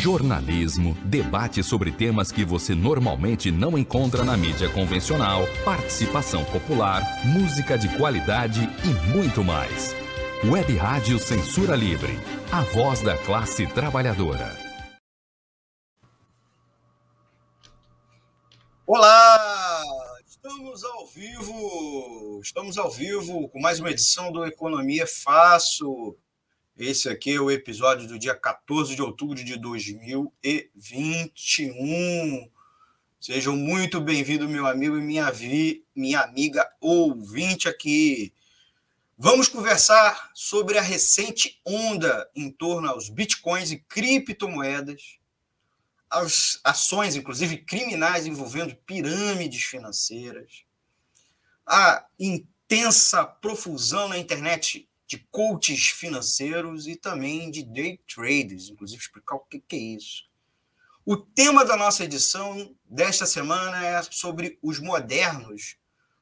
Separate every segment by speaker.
Speaker 1: jornalismo, debate sobre temas que você normalmente não encontra na mídia convencional, participação popular, música de qualidade e muito mais. Web Rádio Censura Livre, a voz da classe trabalhadora.
Speaker 2: Olá, estamos ao vivo, estamos ao vivo com mais uma edição do Economia Fácil. Esse aqui é o episódio do dia 14 de outubro de 2021. Sejam muito bem-vindos, meu amigo e minha, vi, minha amiga ouvinte aqui. Vamos conversar sobre a recente onda em torno aos bitcoins e criptomoedas, as ações, inclusive criminais, envolvendo pirâmides financeiras, a intensa profusão na internet de coaches financeiros e também de day traders, inclusive explicar o que é isso. O tema da nossa edição desta semana é sobre os modernos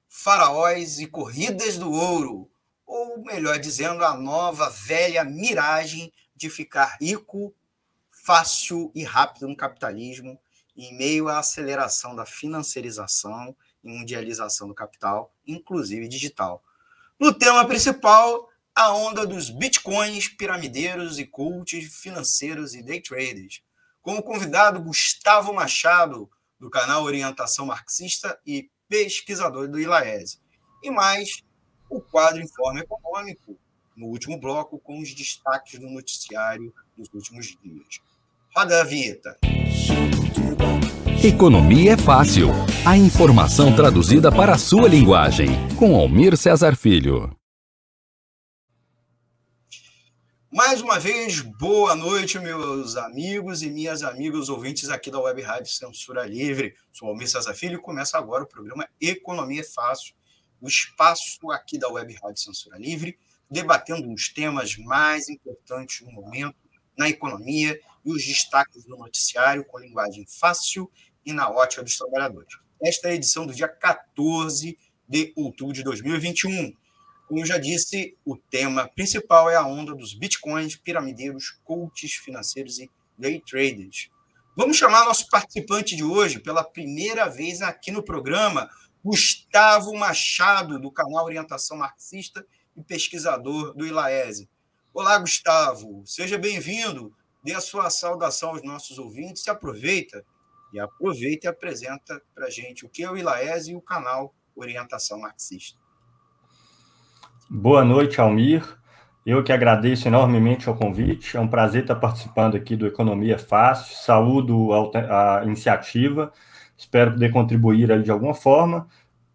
Speaker 2: faraós e corridas do ouro, ou melhor dizendo, a nova velha miragem de ficar rico, fácil e rápido no capitalismo, em meio à aceleração da financiarização e mundialização do capital, inclusive digital. No tema principal, a onda dos bitcoins, piramideiros e coaches financeiros e day traders. Como convidado, Gustavo Machado, do canal Orientação Marxista e pesquisador do ILAESE. E mais, o quadro Informe Econômico, no último bloco, com os destaques do noticiário dos últimos dias. Roda a vinheta.
Speaker 1: Economia é fácil. A informação traduzida para a sua linguagem. Com Almir Cesar Filho.
Speaker 2: Mais uma vez, boa noite, meus amigos e minhas amigas ouvintes aqui da Web Rádio Censura Livre. Sou Almir César Filho e começa agora o programa Economia Fácil, o espaço aqui da Web Rádio Censura Livre, debatendo os temas mais importantes no momento na economia e os destaques do noticiário com linguagem fácil e na ótica dos trabalhadores. Esta é a edição do dia 14 de outubro de 2021. Como já disse, o tema principal é a onda dos bitcoins, piramideiros, coaches financeiros e day traders. Vamos chamar nosso participante de hoje, pela primeira vez aqui no programa, Gustavo Machado, do canal Orientação Marxista e pesquisador do ILAESE. Olá, Gustavo, seja bem-vindo. Dê a sua saudação aos nossos ouvintes e aproveita e aproveita e apresenta para gente o que é o ILAESE e o canal Orientação Marxista.
Speaker 3: Boa noite, Almir. Eu que agradeço enormemente ao convite. É um prazer estar participando aqui do Economia Fácil. Saúdo a, iniciativa. Espero poder contribuir aí de alguma forma.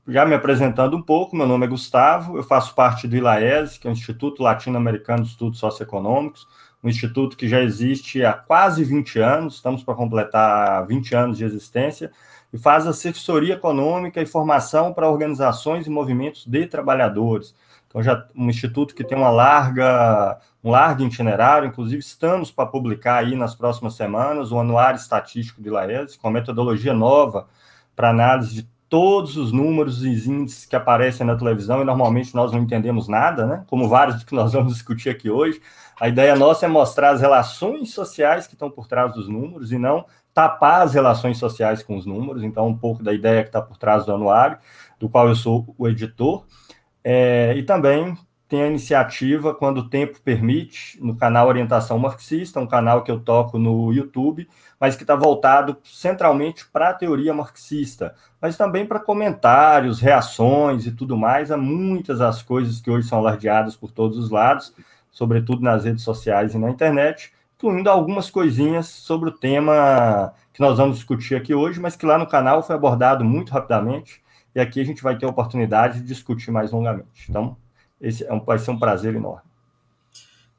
Speaker 3: Já me apresentando um pouco, meu nome é Gustavo, eu faço parte do ILAES, que é o Instituto Latino-Americano de Estudos Socioeconômicos, um instituto que já existe há quase 20 anos, estamos para completar 20 anos de existência, e faz assessoria econômica e formação para organizações e movimentos de trabalhadores. Então, já um instituto que tem uma larga, um largo itinerário, inclusive estamos para publicar aí nas próximas semanas o Anuário Estatístico de Laes, com a metodologia nova para análise de todos os números e índices que aparecem na televisão e normalmente nós não entendemos nada, né? Como vários que nós vamos discutir aqui hoje. A ideia nossa é mostrar as relações sociais que estão por trás dos números e não tapar as relações sociais com os números. Então, um pouco da ideia que está por trás do anuário, do qual eu sou o editor. É, e também tem a iniciativa, quando o tempo permite, no canal Orientação Marxista, um canal que eu toco no YouTube, mas que está voltado centralmente para a teoria marxista, mas também para comentários, reações e tudo mais. A muitas das coisas que hoje são alardeadas por todos os lados, sobretudo nas redes sociais e na internet, incluindo algumas coisinhas sobre o tema que nós vamos discutir aqui hoje, mas que lá no canal foi abordado muito rapidamente e aqui a gente vai ter a oportunidade de discutir mais longamente. Então, esse é um, vai ser um prazer enorme.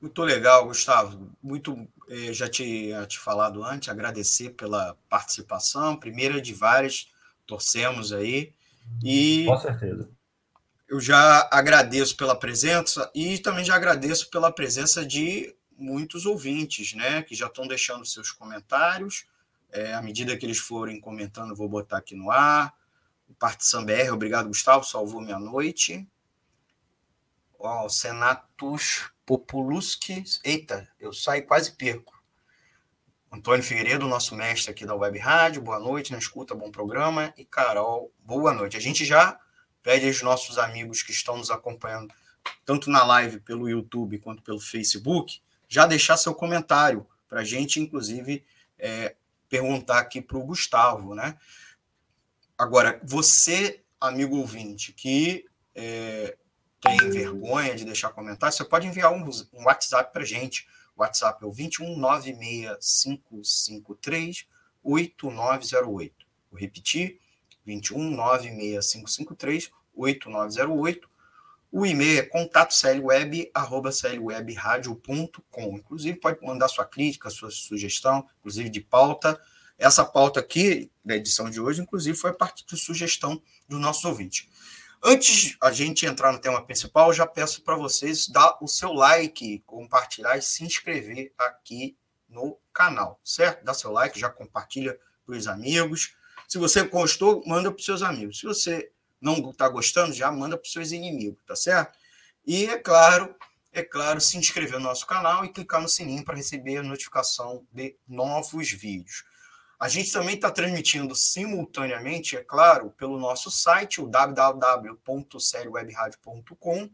Speaker 2: Muito legal, Gustavo. Muito, eh, já tinha te falado antes, agradecer pela participação, primeira de várias, torcemos aí. E
Speaker 3: Com certeza.
Speaker 2: Eu já agradeço pela presença e também já agradeço pela presença de muitos ouvintes, né, que já estão deixando seus comentários. É, à medida que eles forem comentando, vou botar aqui no ar Partição BR, obrigado, Gustavo, salvou minha noite. Ó, Senatus Populuski, eita, eu saio quase perco. Antônio Figueiredo, nosso mestre aqui da Web Rádio, boa noite, na escuta, bom programa. E Carol, boa noite. A gente já pede aos nossos amigos que estão nos acompanhando, tanto na live pelo YouTube quanto pelo Facebook, já deixar seu comentário para a gente, inclusive, é, perguntar aqui para o Gustavo, né? Agora, você, amigo ouvinte, que é, tem vergonha de deixar comentário, você pode enviar um, um WhatsApp para gente. O WhatsApp é o 2196553 8908. Vou repetir, 2196553 8908. O e-mail é contatoclweb.com. Inclusive, pode mandar sua crítica, sua sugestão, inclusive de pauta. Essa pauta aqui, da edição de hoje, inclusive, foi a partir de sugestão do nosso ouvinte. Antes a gente entrar no tema principal, já peço para vocês dar o seu like, compartilhar e se inscrever aqui no canal, certo? Dá seu like, já compartilha para os amigos. Se você gostou, manda para os seus amigos. Se você não está gostando, já manda para os seus inimigos, tá certo? E é claro, é claro, se inscrever no nosso canal e clicar no sininho para receber a notificação de novos vídeos. A gente também está transmitindo simultaneamente, é claro, pelo nosso site, o www.seriowebradio.com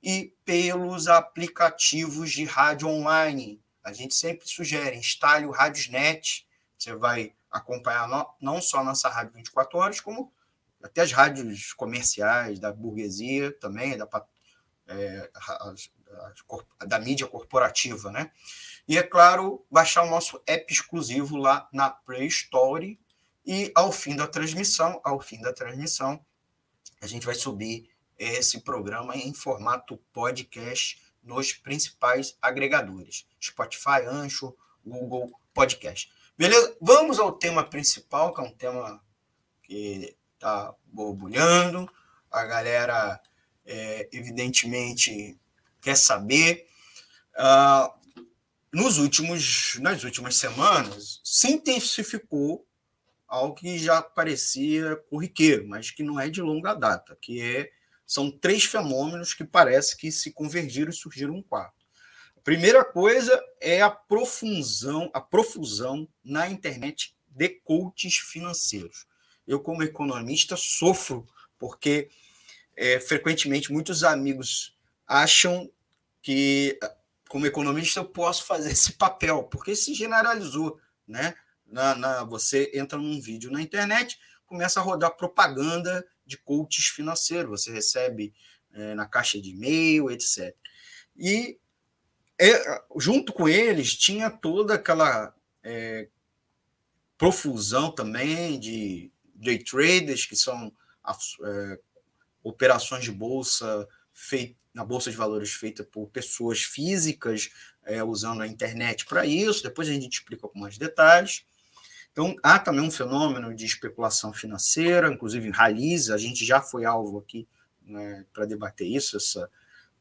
Speaker 2: e pelos aplicativos de rádio online. A gente sempre sugere, instale o Radiosnet, você vai acompanhar não só a nossa rádio 24 horas, como até as rádios comerciais da burguesia também, da, é, da mídia corporativa, né? E, é claro, baixar o nosso app exclusivo lá na Play Store. E ao fim da transmissão, ao fim da transmissão, a gente vai subir esse programa em formato podcast nos principais agregadores: Spotify, Ancho, Google Podcast. Beleza? Vamos ao tema principal, que é um tema que está borbulhando. A galera, é, evidentemente, quer saber. Uh, nos últimos, nas últimas semanas, se intensificou algo que já parecia corriqueiro, mas que não é de longa data, que é são três fenômenos que parece que se convergiram e surgiram um quarto. A primeira coisa é a profusão, a profusão na internet de coaches financeiros. Eu, como economista, sofro porque é, frequentemente muitos amigos acham que como economista, eu posso fazer esse papel, porque se generalizou, né? Na, na, você entra num vídeo na internet, começa a rodar propaganda de coaches financeiros, você recebe é, na caixa de e-mail, etc. E é, junto com eles tinha toda aquela é, profusão também de day traders, que são é, operações de bolsa feitas na Bolsa de Valores feita por pessoas físicas, é, usando a internet para isso. Depois a gente explica com mais detalhes. Então, há também um fenômeno de especulação financeira, inclusive rallies, a gente já foi alvo aqui né, para debater isso, essa,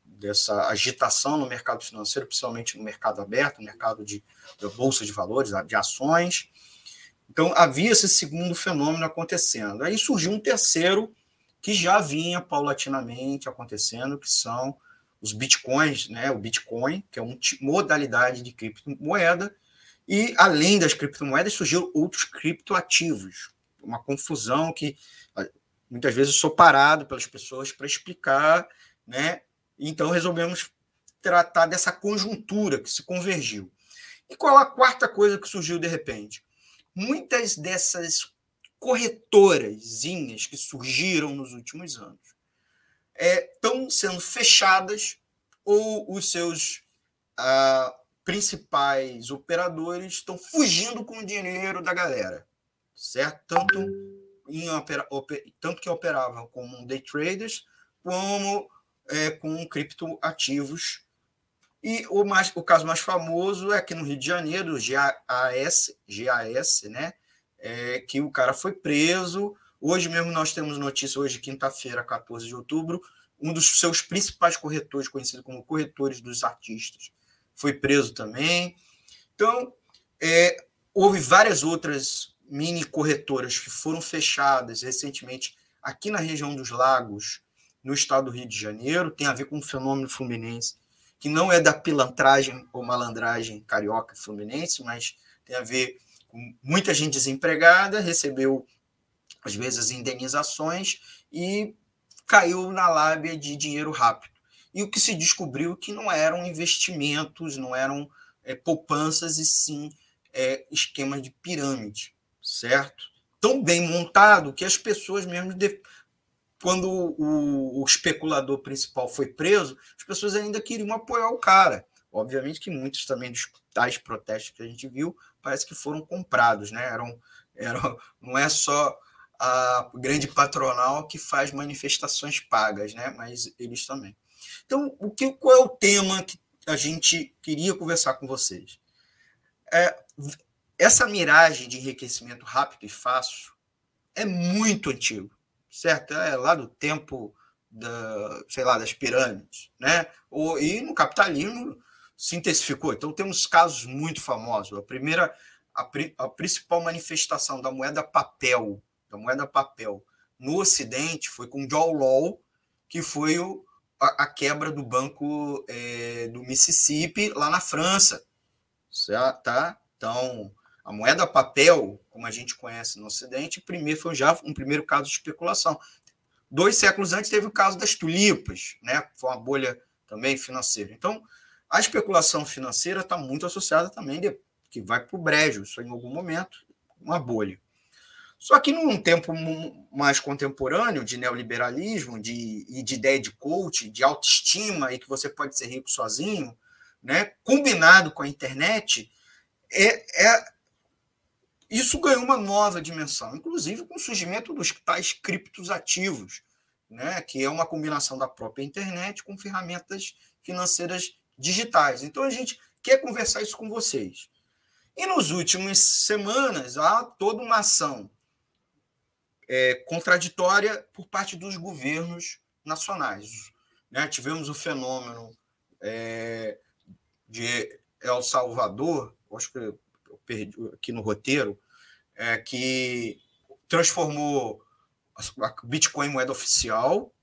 Speaker 2: dessa agitação no mercado financeiro, principalmente no mercado aberto, no mercado de, da Bolsa de Valores, de ações. Então, havia esse segundo fenômeno acontecendo. Aí surgiu um terceiro, que já vinha paulatinamente acontecendo, que são os bitcoins, né? O Bitcoin, que é uma modalidade de criptomoeda, e além das criptomoedas surgiram outros criptoativos. Uma confusão que muitas vezes sou parado pelas pessoas para explicar, né? Então resolvemos tratar dessa conjuntura que se convergiu. E qual a quarta coisa que surgiu de repente? Muitas dessas corretorazinhas que surgiram nos últimos anos estão é, sendo fechadas ou os seus principais operadores estão fugindo com o dinheiro da galera, certo? Tanto, em opera, tanto que operavam como day traders, como é, com criptoativos. E o, mais, o caso mais famoso é aqui no Rio de Janeiro, o GAS, GAS né? É, que o cara foi preso. Hoje mesmo nós temos notícia, hoje, quinta-feira, 14 de outubro, um dos seus principais corretores, conhecido como corretores dos artistas, foi preso também. Então, é, houve várias outras mini corretoras que foram fechadas recentemente aqui na região dos lagos, no estado do Rio de Janeiro, tem a ver com um fenômeno fluminense, que não é da pilantragem ou malandragem carioca fluminense, mas tem a ver muita gente desempregada, recebeu, às vezes, indenizações e caiu na lábia de dinheiro rápido. E o que se descobriu que não eram investimentos, não eram é, poupanças, e sim é, esquema de pirâmide, certo? Tão bem montado que as pessoas mesmo, de... quando o, o especulador principal foi preso, as pessoas ainda queriam apoiar o cara. Obviamente que muitos também dos tais protestos que a gente viu parece que foram comprados, né? Eram, eram, não é só a grande patronal que faz manifestações pagas, né? Mas eles também. Então, o que, qual é o tema que a gente queria conversar com vocês? É, essa miragem de enriquecimento rápido e fácil é muito antigo, certo? É lá do tempo da, sei lá, das pirâmides, né? Ou, e no capitalismo se intensificou. Então temos casos muito famosos. A primeira, a, a principal manifestação da moeda papel, da moeda papel no Ocidente foi com John Law, que foi o, a, a quebra do banco é, do Mississippi lá na França, certo? Tá? Então a moeda papel, como a gente conhece no Ocidente, primeiro foi já um primeiro caso de especulação. Dois séculos antes teve o caso das tulipas, né? Foi uma bolha também financeira. Então, a especulação financeira está muito associada também de, que vai para o brejo, isso em algum momento, uma bolha. Só que num tempo mais contemporâneo de neoliberalismo, de, e de ideia de coach, de autoestima e que você pode ser rico sozinho, né, combinado com a internet, é, é isso ganhou uma nova dimensão, inclusive com o surgimento dos tais criptos ativos, né, que é uma combinação da própria internet com ferramentas financeiras digitais. Então a gente quer conversar isso com vocês. E nos últimas semanas há toda uma ação é, contraditória por parte dos governos nacionais. Né? Tivemos o fenômeno é, de El Salvador, acho que perdi aqui no roteiro, é, que transformou a Bitcoin em moeda oficial.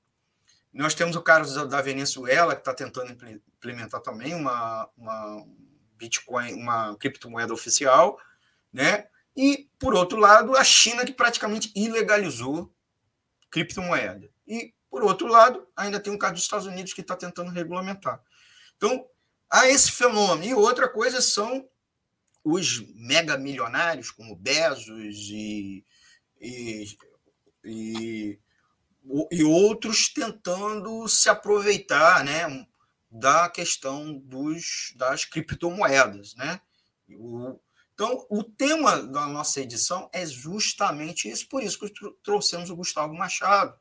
Speaker 2: Nós temos o caso da Venezuela, que está tentando implementar também uma, uma Bitcoin, uma criptomoeda oficial, né? E, por outro lado, a China, que praticamente ilegalizou criptomoeda. E, por outro lado, ainda tem o caso dos Estados Unidos, que está tentando regulamentar. Então, há esse fenômeno. E outra coisa são os mega milionários, como Bezos e, e, e, e outros tentando se aproveitar né, da questão dos, das criptomoedas. Né? O, então, o tema da nossa edição é justamente isso, por isso que trouxemos o Gustavo Machado,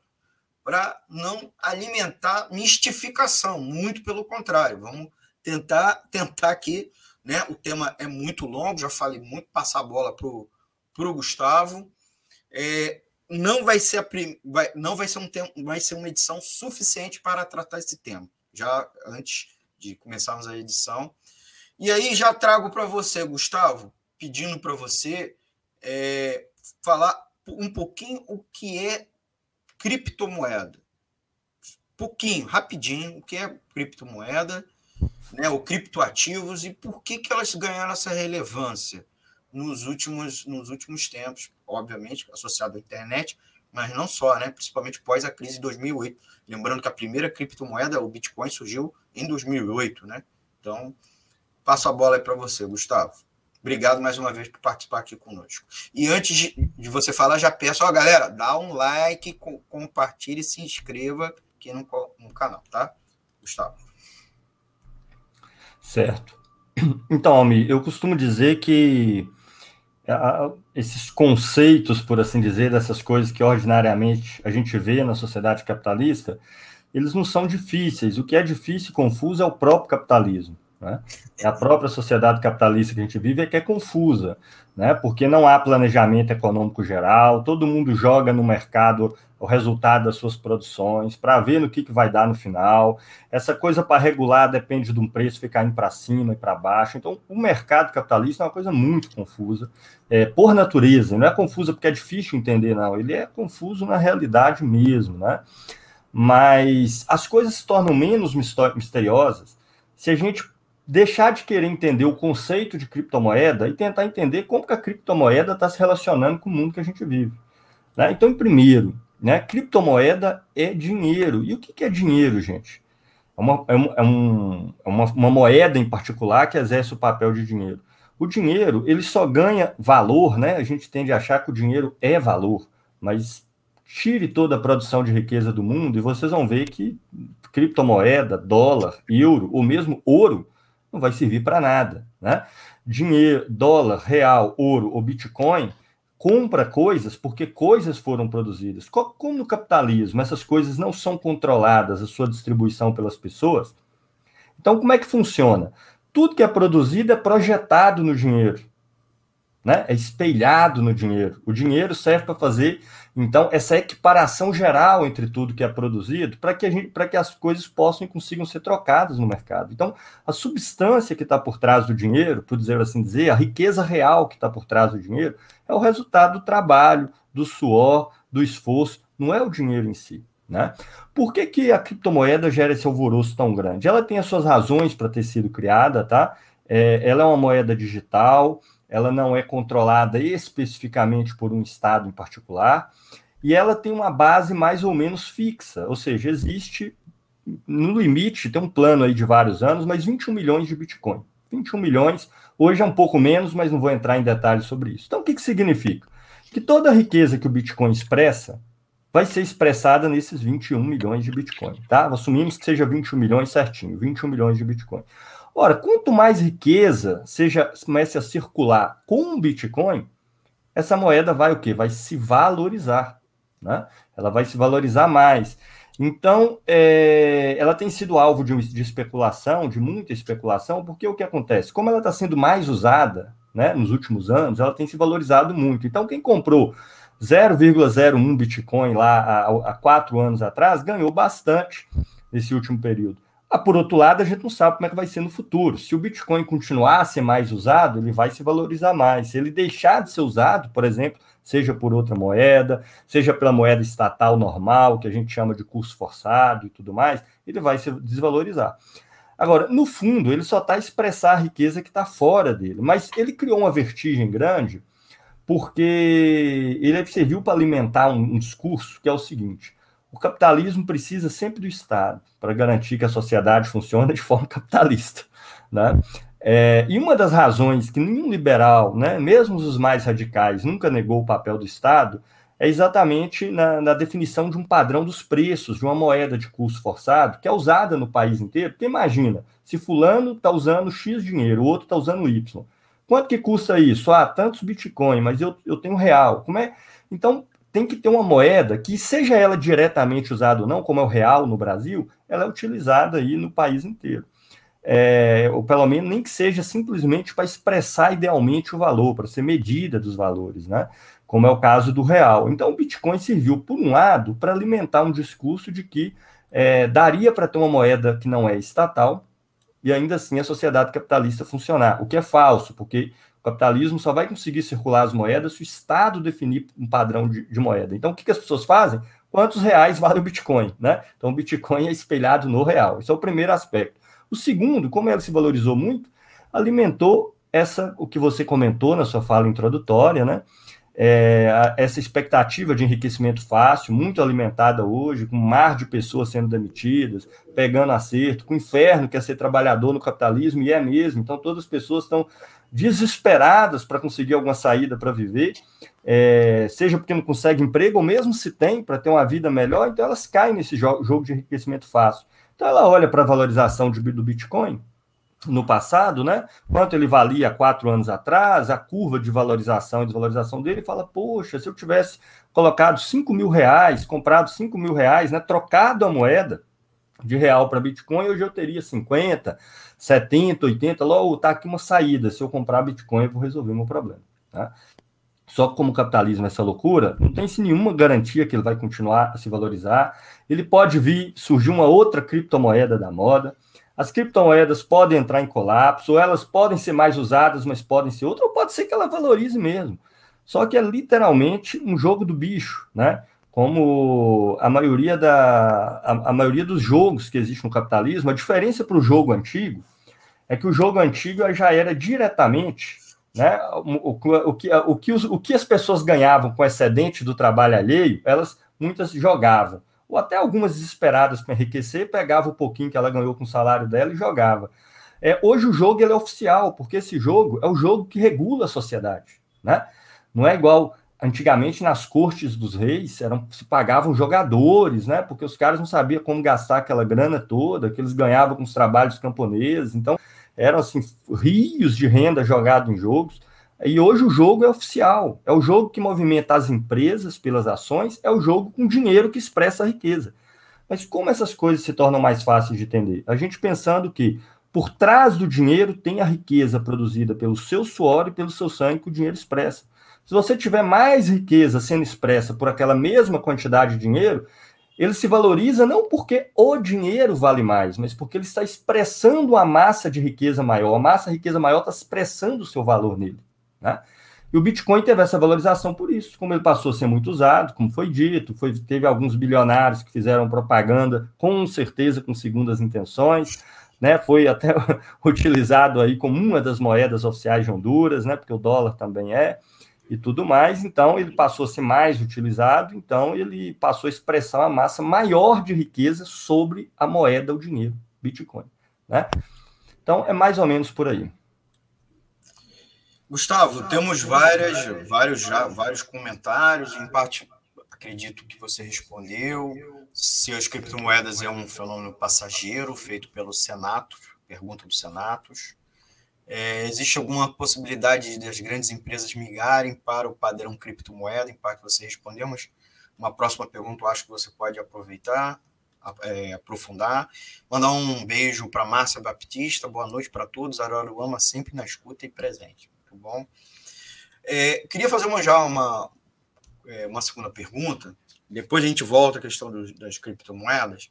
Speaker 2: para não alimentar mistificação, muito pelo contrário, vamos tentar, tentar aqui né? O tema é muito longo, já falei muito, passar a bola para o Gustavo. É, não vai ser a prim... vai, não vai ser um tempo, vai ser uma edição suficiente para tratar esse tema, já antes de começarmos a edição. E aí já trago para você, Gustavo, pedindo para você é, falar um pouquinho o que é criptomoeda. Pouquinho, rapidinho, o que é criptomoeda né, o criptoativos e por que, que elas ganharam essa relevância nos últimos, nos últimos tempos, obviamente, associado à internet, mas não só, né, principalmente pós a crise de 2008. Lembrando que a primeira criptomoeda, o Bitcoin, surgiu em 2008. Né? Então, passo a bola aí para você, Gustavo. Obrigado mais uma vez por participar aqui conosco. E antes de, de você falar, já peço, ó, galera, dá um like, com, compartilhe e se inscreva aqui no, no canal, tá? Gustavo.
Speaker 3: Certo. Então, Almi, eu costumo dizer que esses conceitos, por assim dizer, dessas coisas que ordinariamente a gente vê na sociedade capitalista, eles não são difíceis. O que é difícil e confuso é o próprio capitalismo. Né? É a própria sociedade capitalista que a gente vive é que é confusa, né? porque não há planejamento econômico geral, todo mundo joga no mercado o resultado das suas produções, para ver no que, que vai dar no final. Essa coisa para regular depende de um preço ficar indo para cima e para baixo. Então, o mercado capitalista é uma coisa muito confusa, é, por natureza. Não é confusa porque é difícil entender, não. Ele é confuso na realidade mesmo, né? Mas as coisas se tornam menos misteriosas se a gente deixar de querer entender o conceito de criptomoeda e tentar entender como que a criptomoeda está se relacionando com o mundo que a gente vive. Né? Então, primeiro, né, criptomoeda é dinheiro. E o que, que é dinheiro, gente? É, uma, é, um, é, um, é uma, uma moeda em particular que exerce o papel de dinheiro. O dinheiro, ele só ganha valor, né? A gente tende a achar que o dinheiro é valor, mas tire toda a produção de riqueza do mundo e vocês vão ver que criptomoeda, dólar, euro, ou mesmo ouro, não vai servir para nada, né? Dinheiro, dólar, real, ouro ou bitcoin compra coisas porque coisas foram produzidas. Como no capitalismo, essas coisas não são controladas, a sua distribuição pelas pessoas. Então, como é que funciona? tudo que é produzido é projetado no dinheiro, né? É espelhado no dinheiro. O dinheiro serve para fazer então essa equiparação geral entre tudo que é produzido, para que a gente, que as coisas possam e consigam ser trocadas no mercado. Então, a substância que está por trás do dinheiro, por dizer assim dizer, a riqueza real que está por trás do dinheiro, é o resultado do trabalho, do suor, do esforço, não é o dinheiro em si. Né? Por que, que a criptomoeda gera esse alvoroço tão grande? Ela tem as suas razões para ter sido criada, tá? É, ela é uma moeda digital, ela não é controlada especificamente por um estado em particular, e ela tem uma base mais ou menos fixa, ou seja, existe no limite, tem um plano aí de vários anos, mas 21 milhões de Bitcoin. 21 milhões, hoje é um pouco menos, mas não vou entrar em detalhes sobre isso. Então, o que, que significa? Que toda a riqueza que o Bitcoin expressa, vai ser expressada nesses 21 milhões de Bitcoin, tá? Assumimos que seja 21 milhões certinho, 21 milhões de Bitcoin. Ora, quanto mais riqueza seja comece a circular com o Bitcoin, essa moeda vai o quê? Vai se valorizar, né? Ela vai se valorizar mais. Então, é, ela tem sido alvo de, de, especulação, de muita especulação, porque o que acontece? Como ela está sendo mais usada né, nos últimos anos, ela tem se valorizado muito. Então, quem comprou 0,01 Bitcoin lá há, quatro anos atrás, ganhou bastante nesse último período. Ah, por outro lado, a gente não sabe como é que vai ser no futuro. Se o Bitcoin continuar a ser mais usado, ele vai se valorizar mais. Se ele deixar de ser usado, por exemplo, seja por outra moeda, seja pela moeda estatal normal, que a gente chama de curso forçado e tudo mais, ele vai se desvalorizar. Agora, no fundo, ele só está a expressar a riqueza que está fora dele, mas ele criou uma vertigem grande porque ele serviu para alimentar um, um discurso que é o seguinte: o capitalismo precisa sempre do Estado para garantir que a sociedade funcione de forma capitalista. Né? É, e uma das razões que nenhum liberal, né, mesmo os mais radicais, nunca negou o papel do Estado, é exatamente na, na, definição de um padrão dos preços de uma moeda de curso forçado que é usada no país inteiro. Porque imagina, se fulano está usando X dinheiro, o outro está usando Y. Quanto que custa isso? Ah, tantos Bitcoin, mas eu, eu tenho real. Como é? Então, tem que ter uma moeda que, seja ela diretamente usada ou não, como é o real no Brasil, ela é utilizada aí no país inteiro. É, ou pelo menos nem que seja simplesmente para expressar idealmente o valor, para ser medida dos valores, né? Como é o caso do real. Então, o Bitcoin serviu, por um lado, para alimentar um discurso de que é, daria para ter uma moeda que não é estatal, e ainda assim a sociedade capitalista funcionar, o que é falso, porque o capitalismo só vai conseguir circular as moedas se o Estado definir um padrão de, de moeda. Então, o que, que, as pessoas fazem? Quantos reais vale o Bitcoin? Né? Então, o Bitcoin é espelhado no real. Esse é o primeiro aspecto. O segundo, como ela se valorizou muito, alimentou essa, o que você comentou na sua fala introdutória, né? é, essa expectativa de enriquecimento fácil, muito alimentada hoje, com um mar de pessoas sendo demitidas, pegando acerto, com o inferno que é ser trabalhador no capitalismo, e é mesmo. Então, todas as pessoas estão desesperadas para conseguir alguma saída para viver, é, seja porque não conseguem emprego, ou mesmo se tem, para ter uma vida melhor, então elas caem nesse jogo de enriquecimento fácil. Então, ela olha para a valorização de, do Bitcoin, no passado, né? Quanto ele valia quatro anos atrás, a curva de valorização e desvalorização dele, fala, poxa, se eu tivesse colocado 5 mil reais, comprado 5 mil reais, né? Trocado a moeda de real para Bitcoin, hoje eu teria 50, 70, 80, logo tá aqui uma saída. Se eu comprar Bitcoin, eu vou resolver meu problema. Tá? Só como o capitalismo é essa loucura, não tem nenhuma garantia que ele vai continuar a se valorizar. Ele pode vir surgir uma outra criptomoeda da moda as criptomoedas podem entrar em colapso, ou elas podem ser mais usadas, mas podem ser outras, ou pode ser que ela valorize mesmo. Só que é literalmente um jogo do bicho, né? Como a maioria, da, a, a maioria dos jogos que existe no capitalismo, a diferença para o jogo antigo é que o jogo antigo já era diretamente né, o, o, o, que, o, que os, o que as pessoas ganhavam com excedente do trabalho alheio, elas muitas jogavam. Ou até algumas desesperadas para enriquecer, pegava o pouquinho que ela ganhou com o salário dela e jogava. É, hoje o jogo ele é oficial, porque esse jogo é o jogo que regula a sociedade. Né? Não é igual antigamente nas cortes dos reis eram se pagavam jogadores, né? Porque os caras não sabiam como gastar aquela grana toda que eles ganhavam com os trabalhos camponeses. Então eram assim rios de renda jogado em jogos. E hoje o jogo é oficial, é o jogo que movimenta as empresas pelas ações, é o jogo com dinheiro que expressa a riqueza. Mas como essas coisas se tornam mais fáceis de entender? A gente pensando que por trás do dinheiro tem a riqueza produzida pelo seu suor e pelo seu sangue que o dinheiro expressa. Se você tiver mais riqueza sendo expressa por aquela mesma quantidade de dinheiro, ele se valoriza não porque o dinheiro vale mais, mas porque ele está expressando uma massa de riqueza maior. A massa de riqueza maior está expressando o seu valor nele. Né? E o Bitcoin teve essa valorização por isso, como ele passou a ser muito usado, como foi dito, foi, teve alguns bilionários que fizeram propaganda, com certeza com segundas intenções, né? Foi até utilizado aí como uma das moedas oficiais de Honduras, né? Porque o dólar também é e tudo mais, então ele passou a ser mais utilizado, então ele passou a expressar uma massa maior de riqueza sobre a moeda, o dinheiro, Bitcoin, né? Então é mais ou menos por aí.
Speaker 2: Gustavo, temos várias, vários, já, vários comentários, em parte acredito que você respondeu. Se as criptomoedas é um fenômeno passageiro feito pelo Senato, pergunta do Senatos. É, existe alguma possibilidade das grandes empresas migrarem para o padrão criptomoeda? Em parte você respondeu, mas uma próxima pergunta eu acho que você pode aproveitar, é, aprofundar. Mandar um beijo para Márcia Baptista, boa noite para todos. Araruama sempre na escuta e presente. Muito bom. É, queria fazer uma, já uma, é, uma segunda pergunta, depois a gente volta à questão das criptomoedas.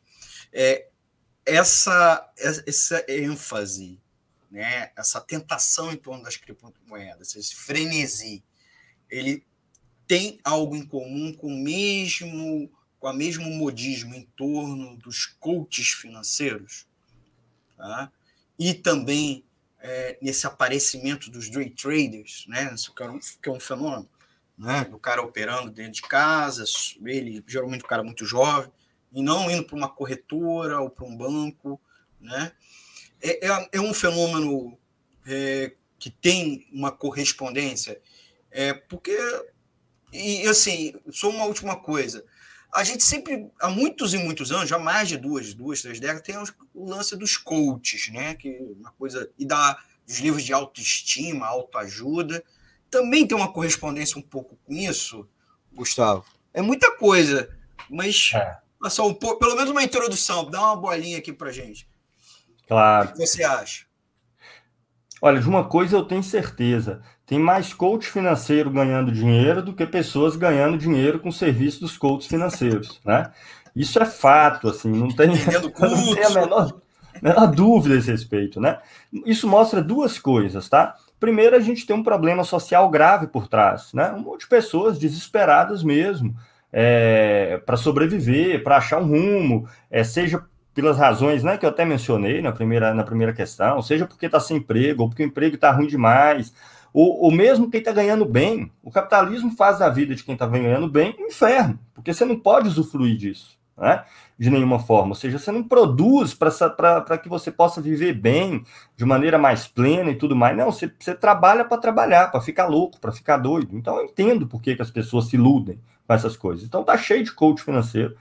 Speaker 2: É, essa, essa ênfase né, essa tentação em torno das criptomoedas, esse frenesi, ele tem algo em comum com o mesmo com a mesmo modismo em torno dos coaches financeiros, tá? e também é, nesse aparecimento dos day traders, né? Que é um, que é um fenômeno, né? Do cara operando dentro de casa, ele geralmente um cara muito jovem, e não indo para uma corretora ou para um banco, né? é, é, é um fenômeno é, que tem uma correspondência, é, porque, e assim, só uma última coisa, a gente sempre, há muitos e muitos anos, já mais de duas, duas, três décadas, tem o lance dos coaches, né? Que é uma coisa, e da, dos livros de autoestima, autoajuda, também tem uma correspondência um pouco com isso, Gustavo. É muita coisa, mas é. só um pouco, pelo menos uma introdução, dá uma bolinha aqui pra gente.
Speaker 3: Claro.
Speaker 2: O que você acha?
Speaker 3: Olha, de uma coisa eu tenho certeza: tem mais coach financeiro ganhando dinheiro do que pessoas ganhando dinheiro com o serviço dos coaches financeiros, né? Isso é fato, assim, não tem, não tem a menor, menor dúvida a esse respeito, né? Isso mostra duas coisas, tá? Primeiro, a gente tem um problema social grave por trás, né? Um monte de pessoas desesperadas mesmo, é, para sobreviver, para achar um rumo, é, seja pelas razões né, que eu até mencionei na primeira, na primeira questão, seja porque está sem emprego, ou porque o emprego está ruim demais, ou, ou mesmo quem está ganhando bem. O capitalismo faz da vida de quem está ganhando bem um inferno, porque você não pode usufruir disso. Né? de nenhuma forma, ou seja, você não produz para que você possa viver bem, de maneira mais plena e tudo mais. Não, você, você trabalha para trabalhar, para ficar louco, para ficar doido. Então eu entendo por que, que as pessoas se iludem com essas coisas. Então tá cheio de coach financeiro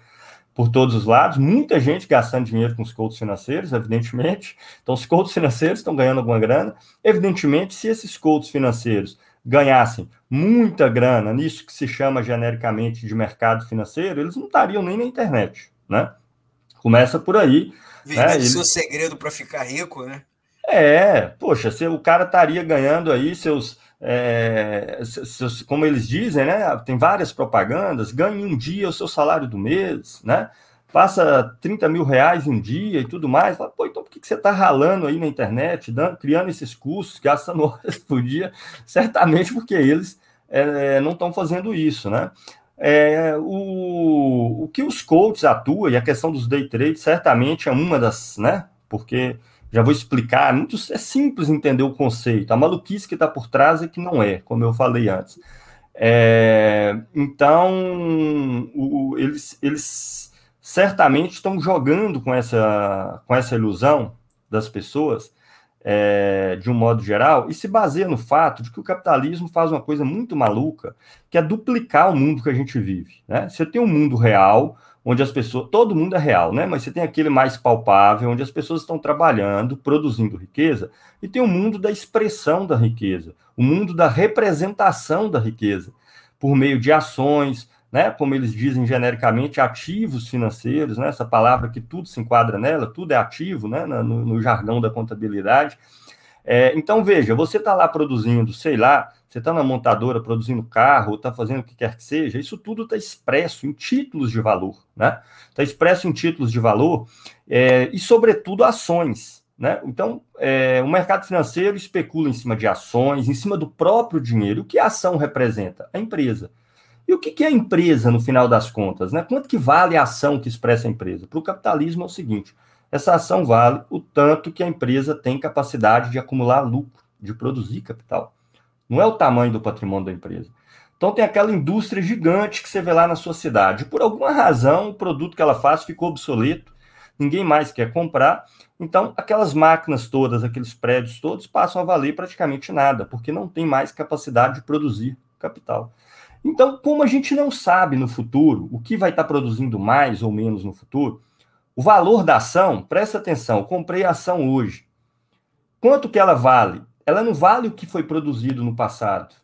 Speaker 3: por todos os lados, muita gente gastando dinheiro com os coaches financeiros, evidentemente. Então, os coaches financeiros estão ganhando alguma grana. Evidentemente, se esses coaches financeiros ganhassem muita grana nisso que se chama genericamente de mercado financeiro, eles não estariam nem na internet, né? Começa por aí.
Speaker 2: Vendendo né? seu segredo para ficar rico, né?
Speaker 3: É, poxa, se o cara estaria ganhando aí seus é, como eles dizem, né? Tem várias propagandas, ganhe um dia o seu salário do mês, né? Faça 30 mil reais em um dia e tudo mais. Fala, Pô, então por que você está ralando aí na internet, dando, criando esses cursos, gastando horas por dia? Certamente porque eles é, não estão fazendo isso, né? É, o, o que os coaches atuam, e a questão dos day trade certamente é uma das, né? Porque Já vou explicar, muito, é simples entender o conceito. A maluquice que está por trás é que não é, como eu falei antes. É, então, o, eles, eles certamente estão jogando com essa, com essa ilusão das pessoas, é, de um modo geral, e se baseia no fato de que o capitalismo faz uma coisa muito maluca, que é duplicar o mundo que a gente vive. Né? Você tem um mundo real, onde as pessoas, todo mundo é real, né? Mas você tem aquele mais palpável, onde as pessoas estão trabalhando, produzindo riqueza, e tem o mundo da expressão da riqueza, o mundo da representação da riqueza, por meio de ações, né? Como eles dizem genericamente, ativos financeiros, né? Essa palavra que tudo se enquadra nela, tudo é ativo, né? No, no jargão da contabilidade. É, então, veja, você está lá produzindo, sei lá, você está na montadora produzindo carro, está fazendo o que quer que seja, isso tudo está expresso em títulos de valor, né? Está expresso em títulos de valor é, e, sobretudo, ações. Né? Então, é, o mercado financeiro especula em cima de ações, em cima do próprio dinheiro. O que a ação representa? A empresa. E o que é a empresa, no final das contas? Né? Quanto que vale a ação que expressa a empresa? Para o capitalismo é o seguinte, essa ação vale o tanto que a empresa tem capacidade de acumular lucro, de produzir capital. Não é o tamanho do patrimônio da empresa. Então tem aquela indústria gigante que você vê lá na sua cidade. Por alguma razão, o produto que ela faz ficou obsoleto, ninguém mais quer comprar. Então, aquelas máquinas todas, aqueles prédios todos passam a valer praticamente nada, porque não tem mais capacidade de produzir capital. Então, como a gente não sabe no futuro o que vai estar produzindo mais ou menos no futuro, o valor da ação, presta atenção, comprei a ação hoje. Quanto que ela vale? ela não vale o que foi produzido no passado.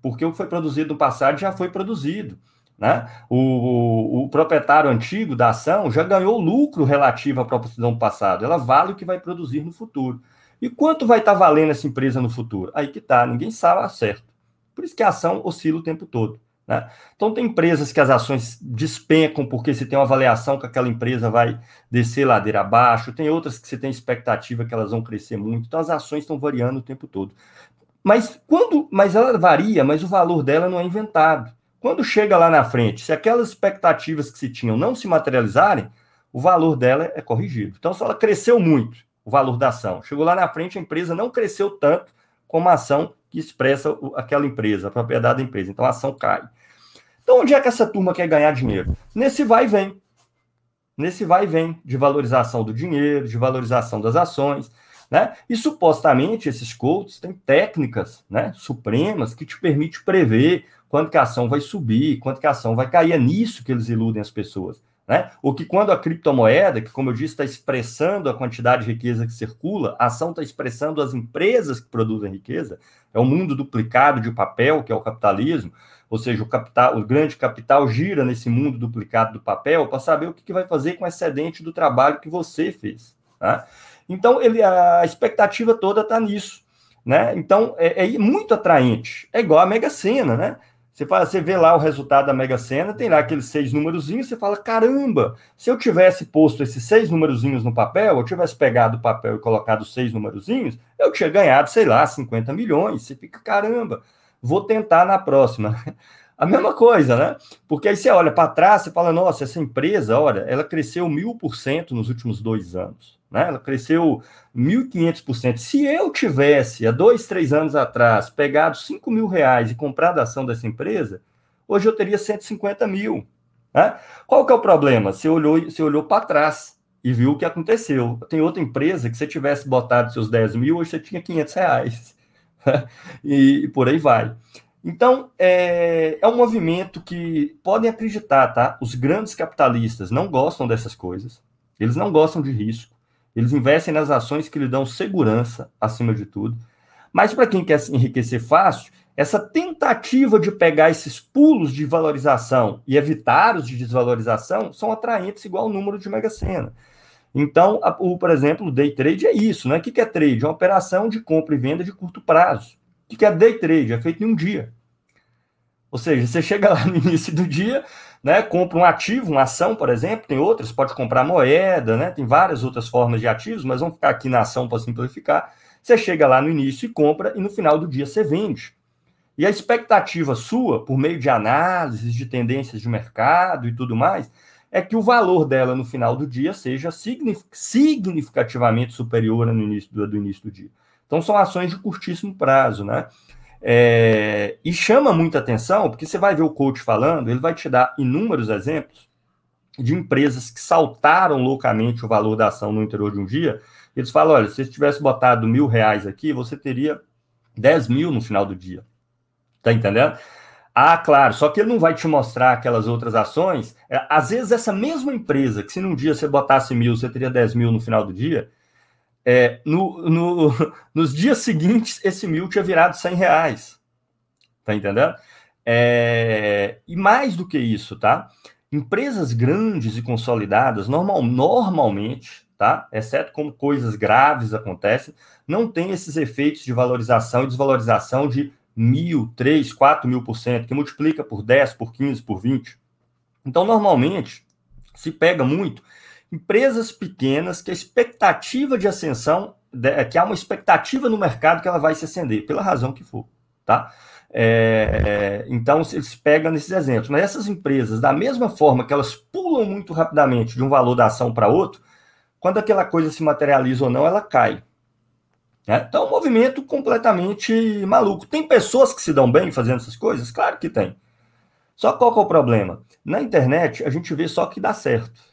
Speaker 3: Porque o que foi produzido no passado já foi produzido. Né? O, o, o, proprietário antigo da ação já ganhou lucro relativo à produção passada. Ela vale o que vai produzir no futuro. E quanto vai estar valendo essa empresa no futuro? Aí que está, ninguém sabe certo. Por isso que a ação oscila o tempo todo. Né? Então, tem empresas que as ações despencam porque se tem uma avaliação que aquela empresa vai descer ladeira abaixo, tem outras que você tem expectativa que elas vão crescer muito, então as ações estão variando o tempo todo. Mas quando, mas ela varia, mas o valor dela não é inventado. Quando chega lá na frente, se aquelas expectativas que se tinham não se materializarem, o valor dela é corrigido. Então, se ela cresceu muito, o valor da ação, chegou lá na frente, a empresa não cresceu tanto como a ação que expressa aquela empresa, a propriedade da empresa. Então, a ação cai. Então, onde é que essa turma quer ganhar dinheiro? Nesse vai e vem. Nesse vai e vem de valorização do dinheiro, de valorização das ações. Né? E supostamente esses coaches têm técnicas né, supremas que te permitem prever quando que a ação vai subir, quando que a ação vai cair. É nisso que eles iludem as pessoas. Né? Ou que quando a criptomoeda, que como eu disse, está expressando a quantidade de riqueza que circula, a ação está expressando as empresas que produzem riqueza, é o mundo duplicado de papel, que é o capitalismo, ou seja, o capital, o grande capital gira nesse mundo duplicado do papel para saber o que, que, vai fazer com o excedente do trabalho que você fez. Tá? Então, ele, a expectativa toda está nisso. Né? Então, é, é, muito atraente. É igual a Mega Sena, né? Você, fala, você vê lá o resultado da Mega Sena, tem lá aqueles seis númerozinhos, você fala, caramba, se eu tivesse posto esses seis númerozinhos no papel, eu tivesse pegado o papel e colocado seis númerozinhos, eu tinha ganhado, sei lá, 50 milhões. Você fica, caramba, vou tentar na próxima. A mesma coisa, né? Porque aí você olha para trás e fala, nossa, essa empresa, olha, ela cresceu mil por cento nos últimos dois anos. Né? Ela cresceu 1.500%. Se eu tivesse, há dois, três anos atrás, pegado 5 mil reais e comprado a ação dessa empresa, hoje eu teria 150 mil. Né? Qual que é o problema? Você olhou, você olhou para trás e viu o que aconteceu. Tem outra empresa que se tivesse botado seus 10 mil, hoje você tinha 500 reais. e, e, por aí vai. Então, é, é um movimento que podem acreditar, tá? Os grandes capitalistas não gostam dessas coisas, eles não gostam de risco, eles investem nas ações que lhe dão segurança, acima de tudo. Mas para quem quer se enriquecer fácil, essa tentativa de pegar esses pulos de valorização e evitar os de desvalorização são atraentes igual o número de Mega Sena. Então, a, o, por exemplo, o day trade é isso, né? O que é trade? É uma operação de compra e venda de curto prazo. O que é day trade? É feito em um dia. Ou seja, você chega lá no início do dia, né, compra um ativo, uma ação, por exemplo, tem outras, pode comprar moeda, né, tem várias outras formas de ativos, mas vamos ficar aqui na ação para simplificar. Você chega lá no início e compra, e no final do dia você vende. E a expectativa sua, por meio de análises de tendências de mercado e tudo mais, é que o valor dela no final do dia seja significativamente superior no início do, do início do dia. Então são ações de curtíssimo prazo, né? É, e chama muita atenção, porque você vai ver o coach falando, ele vai te dar inúmeros exemplos de empresas que saltaram loucamente o valor da ação no interior de um dia. Eles falam: olha, se você tivesse botado mil reais aqui, você teria 10 mil no final do dia. Tá entendendo? Ah, claro, só que ele não vai te mostrar aquelas outras ações. É, às vezes, essa mesma empresa, que se num dia você botasse mil, você teria 10 mil no final do dia, é, no, no, nos dias seguintes, esse mil tinha virado 100 reais. Tá entendendo? É, e mais do que isso, tá? Empresas grandes e consolidadas, normal, normalmente, tá? Exceto como coisas graves acontecem, não tem esses efeitos de valorização e desvalorização de mil, três, quatro mil por cento, que multiplica por 10, por 15, por 20. Então, normalmente, se pega muito empresas pequenas que a expectativa de ascensão, que há uma expectativa no mercado que ela vai se acender, pela razão que for, tá? É, então, eles pegam nesses exemplos. Mas essas empresas, da mesma forma que elas pulam muito rapidamente de um valor da ação para outro, quando aquela coisa se materializa ou não, ela cai. Né? Então, um movimento completamente maluco. Tem pessoas que se dão bem fazendo essas coisas? Claro que tem. Só qual que é o problema? Na internet, a gente vê só que dá certo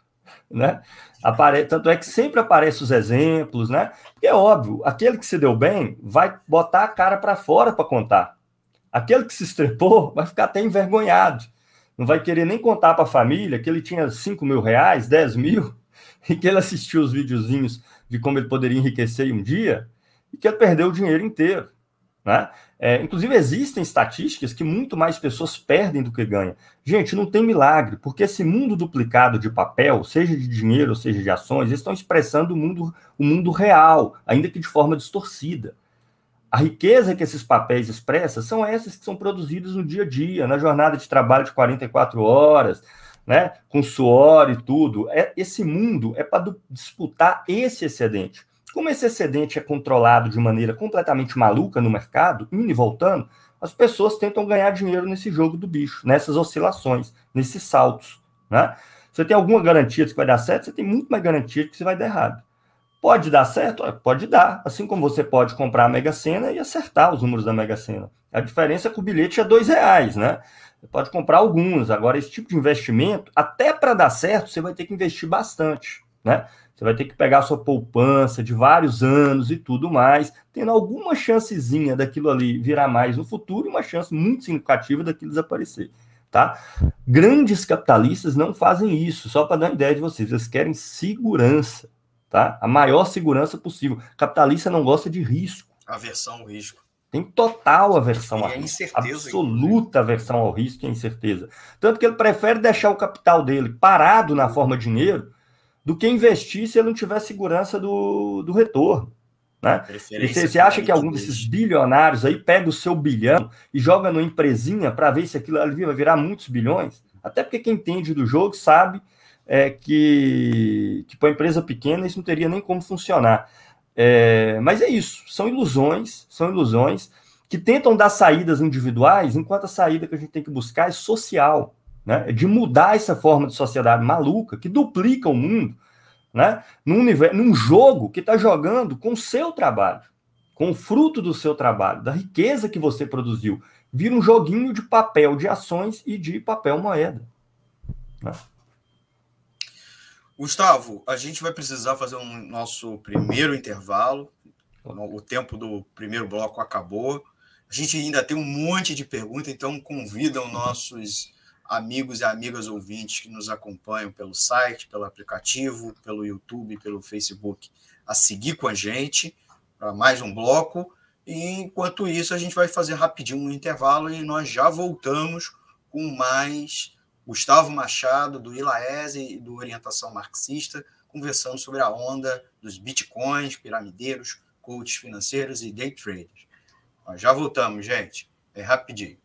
Speaker 3: né? Apare... Tanto é que sempre aparecem os exemplos, né? É óbvio, aquele que se deu bem vai botar a cara para fora para contar. Aquele que se estrepou vai ficar até envergonhado. Não vai querer nem contar para a família que ele tinha 5 mil reais, 10 mil, e que ele assistiu os videozinhos de como ele poderia enriquecer um dia, e que ele perdeu o dinheiro inteiro. Né? É, inclusive, existem estatísticas que muito mais pessoas perdem do que ganham. Gente, não tem milagre, porque esse mundo duplicado de papel, seja de dinheiro, seja de ações, estão expressando o mundo, o mundo real, ainda que de forma distorcida. A riqueza que esses papéis expressam são essas que são produzidas no dia a dia, na jornada de trabalho de 44 horas, né, com suor e tudo. É, esse mundo é para disputar esse excedente. Como esse excedente é controlado de maneira completamente maluca no mercado, indo e voltando, as pessoas tentam ganhar dinheiro nesse jogo do bicho, nessas oscilações, nesses saltos. Né? Você tem alguma garantia de que vai dar certo? Você tem muito mais garantia de que você vai dar errado. Pode dar certo? Pode dar. Assim como você pode comprar a Mega Sena e acertar os números da Mega Sena. A diferença é que o bilhete é dois reais, né? Você pode comprar alguns. Agora, esse tipo de investimento, até para dar certo, você vai ter que investir bastante, né? Você vai ter que pegar a sua poupança de vários anos e tudo mais, tendo alguma chancezinha daquilo ali virar mais no futuro e uma chance muito significativa daquilo desaparecer. Tá? Grandes capitalistas não fazem isso, só para dar uma ideia de vocês. Eles querem segurança, tá? A maior segurança possível. Capitalista não gosta de risco.
Speaker 2: Aversão ao risco.
Speaker 3: Tem total aversão ao risco. Absoluta aversão ao risco e incerteza. Tanto que ele prefere deixar o capital dele parado na forma de dinheiro do que investir se ele não tiver segurança do, do retorno. Né? E você, você acha que algum desses bilionários aí pega o seu bilhão e joga numa empresinha para ver se aquilo ali vai virar muitos bilhões? Até porque quem entende do jogo sabe é, que, que para uma empresa pequena isso não teria nem como funcionar. É, mas é isso, são ilusões, são ilusões que tentam dar saídas individuais, enquanto a saída que a gente tem que buscar é social né, de mudar essa forma de sociedade maluca que duplica o mundo, né, num, universo, num jogo que está jogando com o seu trabalho, com o fruto do seu trabalho, da riqueza que você produziu. Vira um joguinho de papel de ações e de papel moeda. Né?
Speaker 2: Gustavo, a gente vai precisar fazer um nosso primeiro intervalo. O tempo do primeiro bloco acabou. A gente ainda tem um monte de perguntas, então convidam nossos amigos e amigas ouvintes que nos acompanham pelo site, pelo aplicativo, pelo YouTube, pelo Facebook, a seguir com a gente para mais um bloco. E enquanto isso, a gente vai fazer rapidinho um intervalo e nós já voltamos com mais Gustavo Machado, do Ilaese e do Orientação Marxista, conversando sobre a onda dos bitcoins, piramideiros, coaches financeiros e day traders. Nós já voltamos, gente. É rapidinho.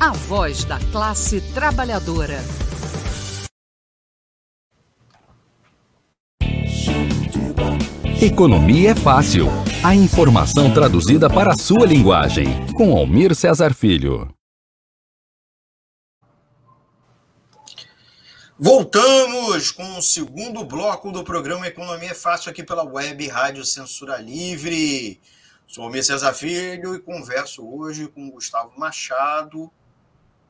Speaker 4: A voz da classe trabalhadora.
Speaker 1: Economia é fácil. A informação traduzida para a sua linguagem. Com Almir Cesar Filho.
Speaker 2: Voltamos com o segundo bloco do programa Economia é Fácil aqui pela Web Rádio Censura Livre. Sou Almir Cesar Filho e converso hoje com Gustavo Machado,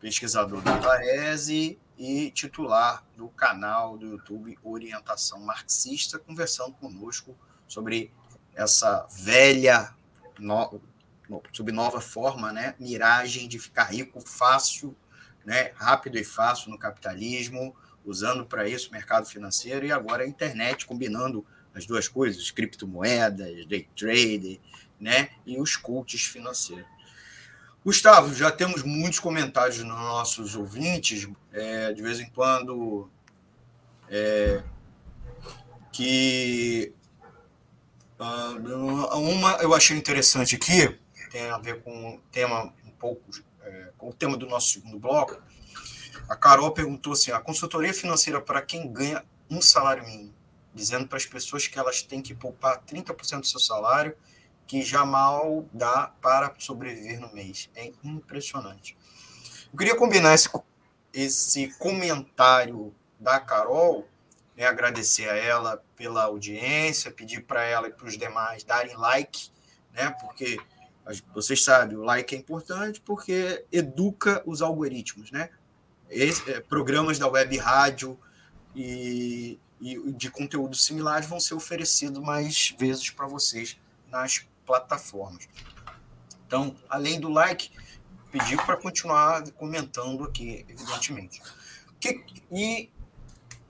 Speaker 2: pesquisador da Taese e titular do canal do YouTube Orientação Marxista, conversando conosco sobre essa velha, no, sob nova forma, né, miragem de ficar rico fácil, né, rápido e fácil no capitalismo, usando para isso o mercado financeiro e agora a internet, combinando as duas coisas, criptomoedas, day trade, né, e os coaches financeiros. Gustavo, já temos muitos comentários nos nossos ouvintes, é, de vez em quando, é, que Uh, uma eu achei interessante aqui, tem a ver com o tema um pouco, é, com o tema do nosso segundo bloco. A Carol perguntou assim: a consultoria financeira para quem ganha um salário mínimo, dizendo para as pessoas que elas têm que poupar 30% do seu salário, que já mal dá para sobreviver no mês. É impressionante. Eu queria combinar esse, esse comentário da Carol né, agradecer a ela pela audiência, pedir para ela e para os demais darem like, né, porque vocês sabem, o like é importante porque educa os algoritmos, né? Esse, é, programas da web rádio e, e de conteúdos similares vão ser oferecidos mais vezes para vocês nas plataformas. Então, além do like, pedir para continuar comentando aqui, evidentemente. Que, e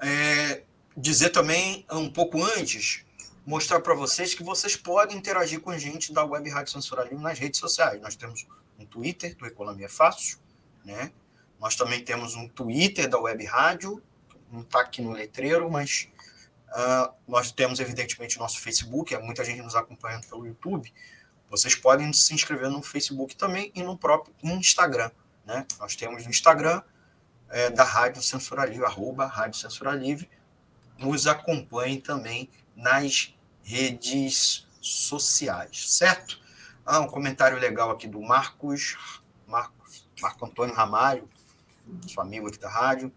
Speaker 2: é, dizer também, um pouco antes, mostrar para vocês que vocês podem interagir com a gente da Web Rádio Censura nas redes sociais. Nós temos um Twitter do Economia Fácil, né? Nós também temos um Twitter da Web Rádio, não está aqui no letreiro, mas uh, nós temos, evidentemente, nosso Facebook, é muita gente nos acompanhando pelo YouTube. Vocês podem se inscrever no Facebook também e no próprio Instagram. Né? Nós temos no Instagram é, da Rádio Censura Livre, arroba Rádio Censura Livre, nos acompanhe também nas redes sociais, certo? Ah, um comentário legal aqui do Marcos, Marcos, Marco Antônio Ramalho, seu amigo aqui da rádio.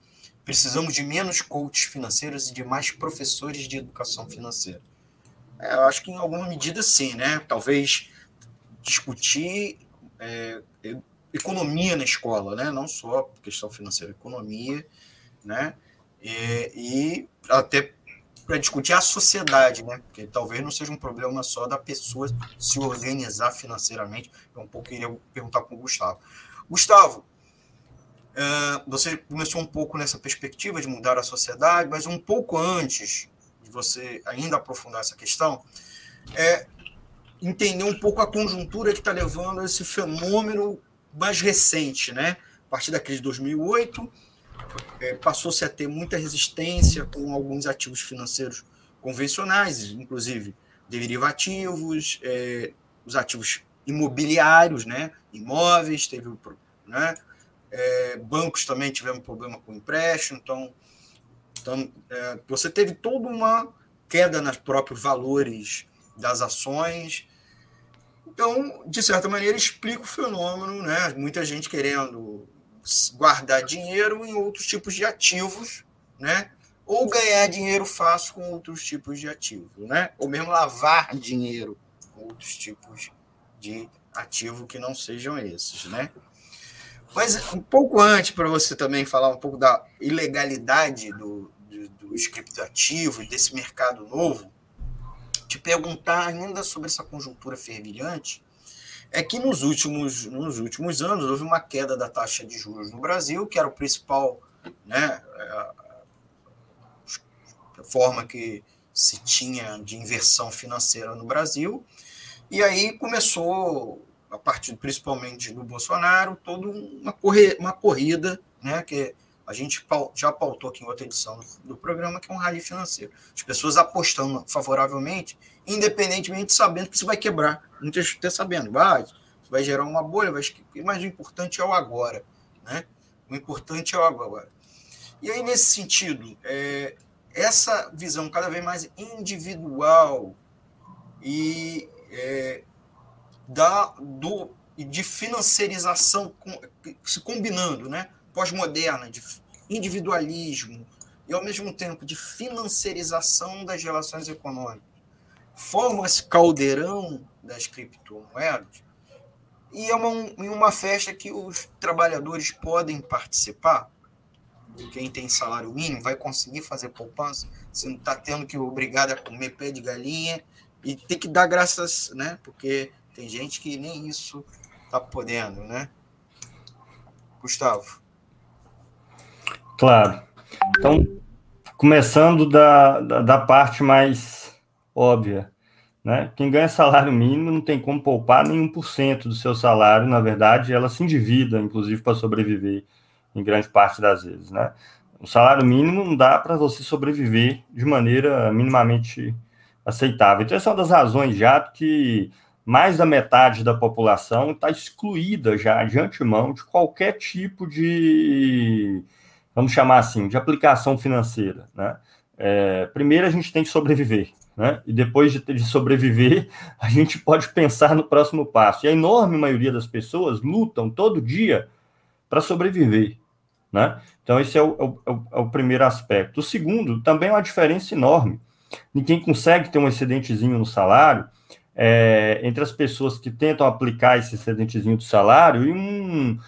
Speaker 2: Precisamos de menos coaches financeiros e de mais professores de educação financeira. É, eu acho que em alguma medida sim, né? Talvez discutir é, economia na escola, né? Não só questão financeira, economia, né? E, e até para discutir a sociedade, né? Porque talvez não seja um problema só da pessoa se organizar financeiramente. É um pouco queria perguntar com o Gustavo. Gustavo, você começou um pouco nessa perspectiva de mudar a sociedade, mas um pouco antes de você ainda aprofundar essa questão, é entender um pouco a conjuntura que está levando a esse fenômeno mais recente, né? A partir da crise de 2008, é, passou-se a ter muita resistência com alguns ativos financeiros convencionais, inclusive derivativos, é, os ativos imobiliários, né? Imóveis, teve né? É, bancos também tiveram problema com empréstimo, então, então é, você teve toda uma queda nos próprios valores das ações. Então, de certa maneira, explica o fenômeno, né? Muita gente querendo guardar dinheiro em outros tipos de ativos, né? Ou ganhar dinheiro fácil com outros tipos de ativos, né? Ou mesmo lavar dinheiro com outros tipos de ativo que não sejam esses, né? Mas um pouco antes, para você também falar um pouco da ilegalidade do, do, dos criptoativos desse mercado novo, te perguntar ainda sobre essa conjuntura fervilhante, é que nos últimos, nos últimos anos houve uma queda da taxa de juros no Brasil, que era o principal, né, a forma que se tinha de inversão financeira no Brasil, e aí começou a partir principalmente do Bolsonaro, toda uma, corre, uma corrida, né, que a gente já pautou aqui em outra edição do programa, que é um rally financeiro. As pessoas apostando favoravelmente, independentemente sabendo que isso vai quebrar. Muitas até sabendo, vai, vai gerar uma bolha, mas o importante é o agora. Né? O importante é o agora. E aí, nesse sentido, é, essa visão cada vez mais individual e é, da, do, de financiarização se combinando, né? pós-moderna, de individualismo e, ao mesmo tempo, de financiarização das relações econômicas. Forma esse caldeirão das criptomoedas e é uma, uma festa que os trabalhadores podem participar. Quem tem salário mínimo vai conseguir fazer poupança, você não está tendo que obrigado a comer pé de galinha e tem que dar graças, né? Porque tem gente que nem isso está podendo, né? Gustavo.
Speaker 3: Claro. Então, começando da, da, da, parte mais óbvia, né? Quem ganha salário mínimo não tem como poupar nem 1% do seu salário, na verdade, ela se endivida, inclusive, para sobreviver em grande parte das vezes, né? O salário mínimo não dá para você sobreviver de maneira minimamente aceitável. Então, essa é uma das razões já que mais da metade da população está excluída já de antemão de qualquer tipo de, vamos chamar assim, de aplicação financeira. Né? É, primeiro a gente tem que sobreviver, né? e depois de, de sobreviver, a gente pode pensar no próximo passo. E a enorme maioria das pessoas lutam todo dia para sobreviver. Né? Então, esse é o, é, o, é o, primeiro aspecto. O segundo, também é uma diferença enorme. Ninguém consegue ter um excedentezinho no salário é, entre as pessoas que tentam aplicar esse excedentezinho do salário e um,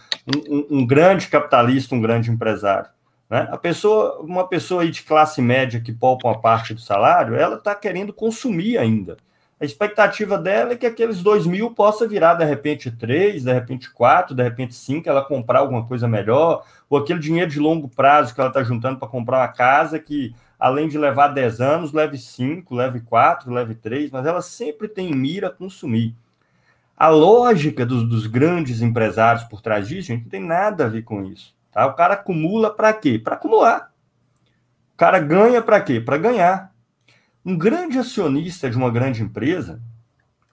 Speaker 3: um, um grande capitalista, um grande empresário. Né? A pessoa, uma pessoa aí de classe média que poupa uma parte do salário, ela está querendo consumir ainda. A expectativa dela é que aqueles dois mil possa virar de repente três, de repente quatro, de repente cinco, ela comprar alguma coisa melhor, ou aquele dinheiro de longo prazo que ela está juntando para comprar uma casa que além de levar 10 anos, leve 5, leve 4, leve 3, mas ela sempre tem em mira consumir. A lógica dos, dos, grandes empresários por trás disso, gente, não tem nada a ver com isso. Tá? O cara acumula para quê? Para acumular. O cara ganha para quê? Para ganhar. Um grande acionista de uma grande empresa,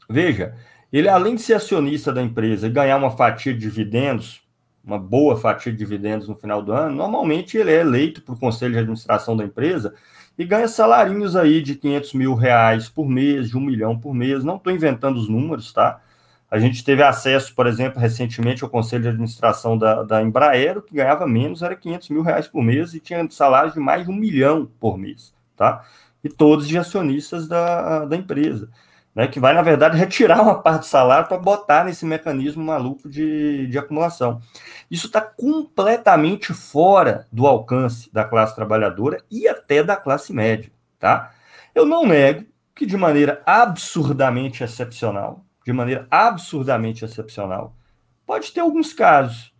Speaker 3: veja, ele além de ser acionista da empresa e ganhar uma fatia de dividendos uma boa fatia de dividendos no final do ano, normalmente ele é eleito para o conselho de administração da empresa e ganha salarinhos aí de 500 mil reais por mês, de um milhão por mês. Não estou inventando os números, tá? A gente teve acesso, por exemplo, recentemente ao conselho de administração da, da Embraer, que ganhava menos, era 500 mil reais por mês e tinha salários de mais de um milhão por mês, tá? E todos de acionistas da, da empresa né, que vai, na verdade, retirar uma parte do salário para botar nesse mecanismo maluco de, de acumulação. Isso está completamente fora do alcance da classe trabalhadora e até da classe média. Tá? Eu não nego que, de maneira absurdamente excepcional, de maneira absurdamente excepcional, pode ter alguns casos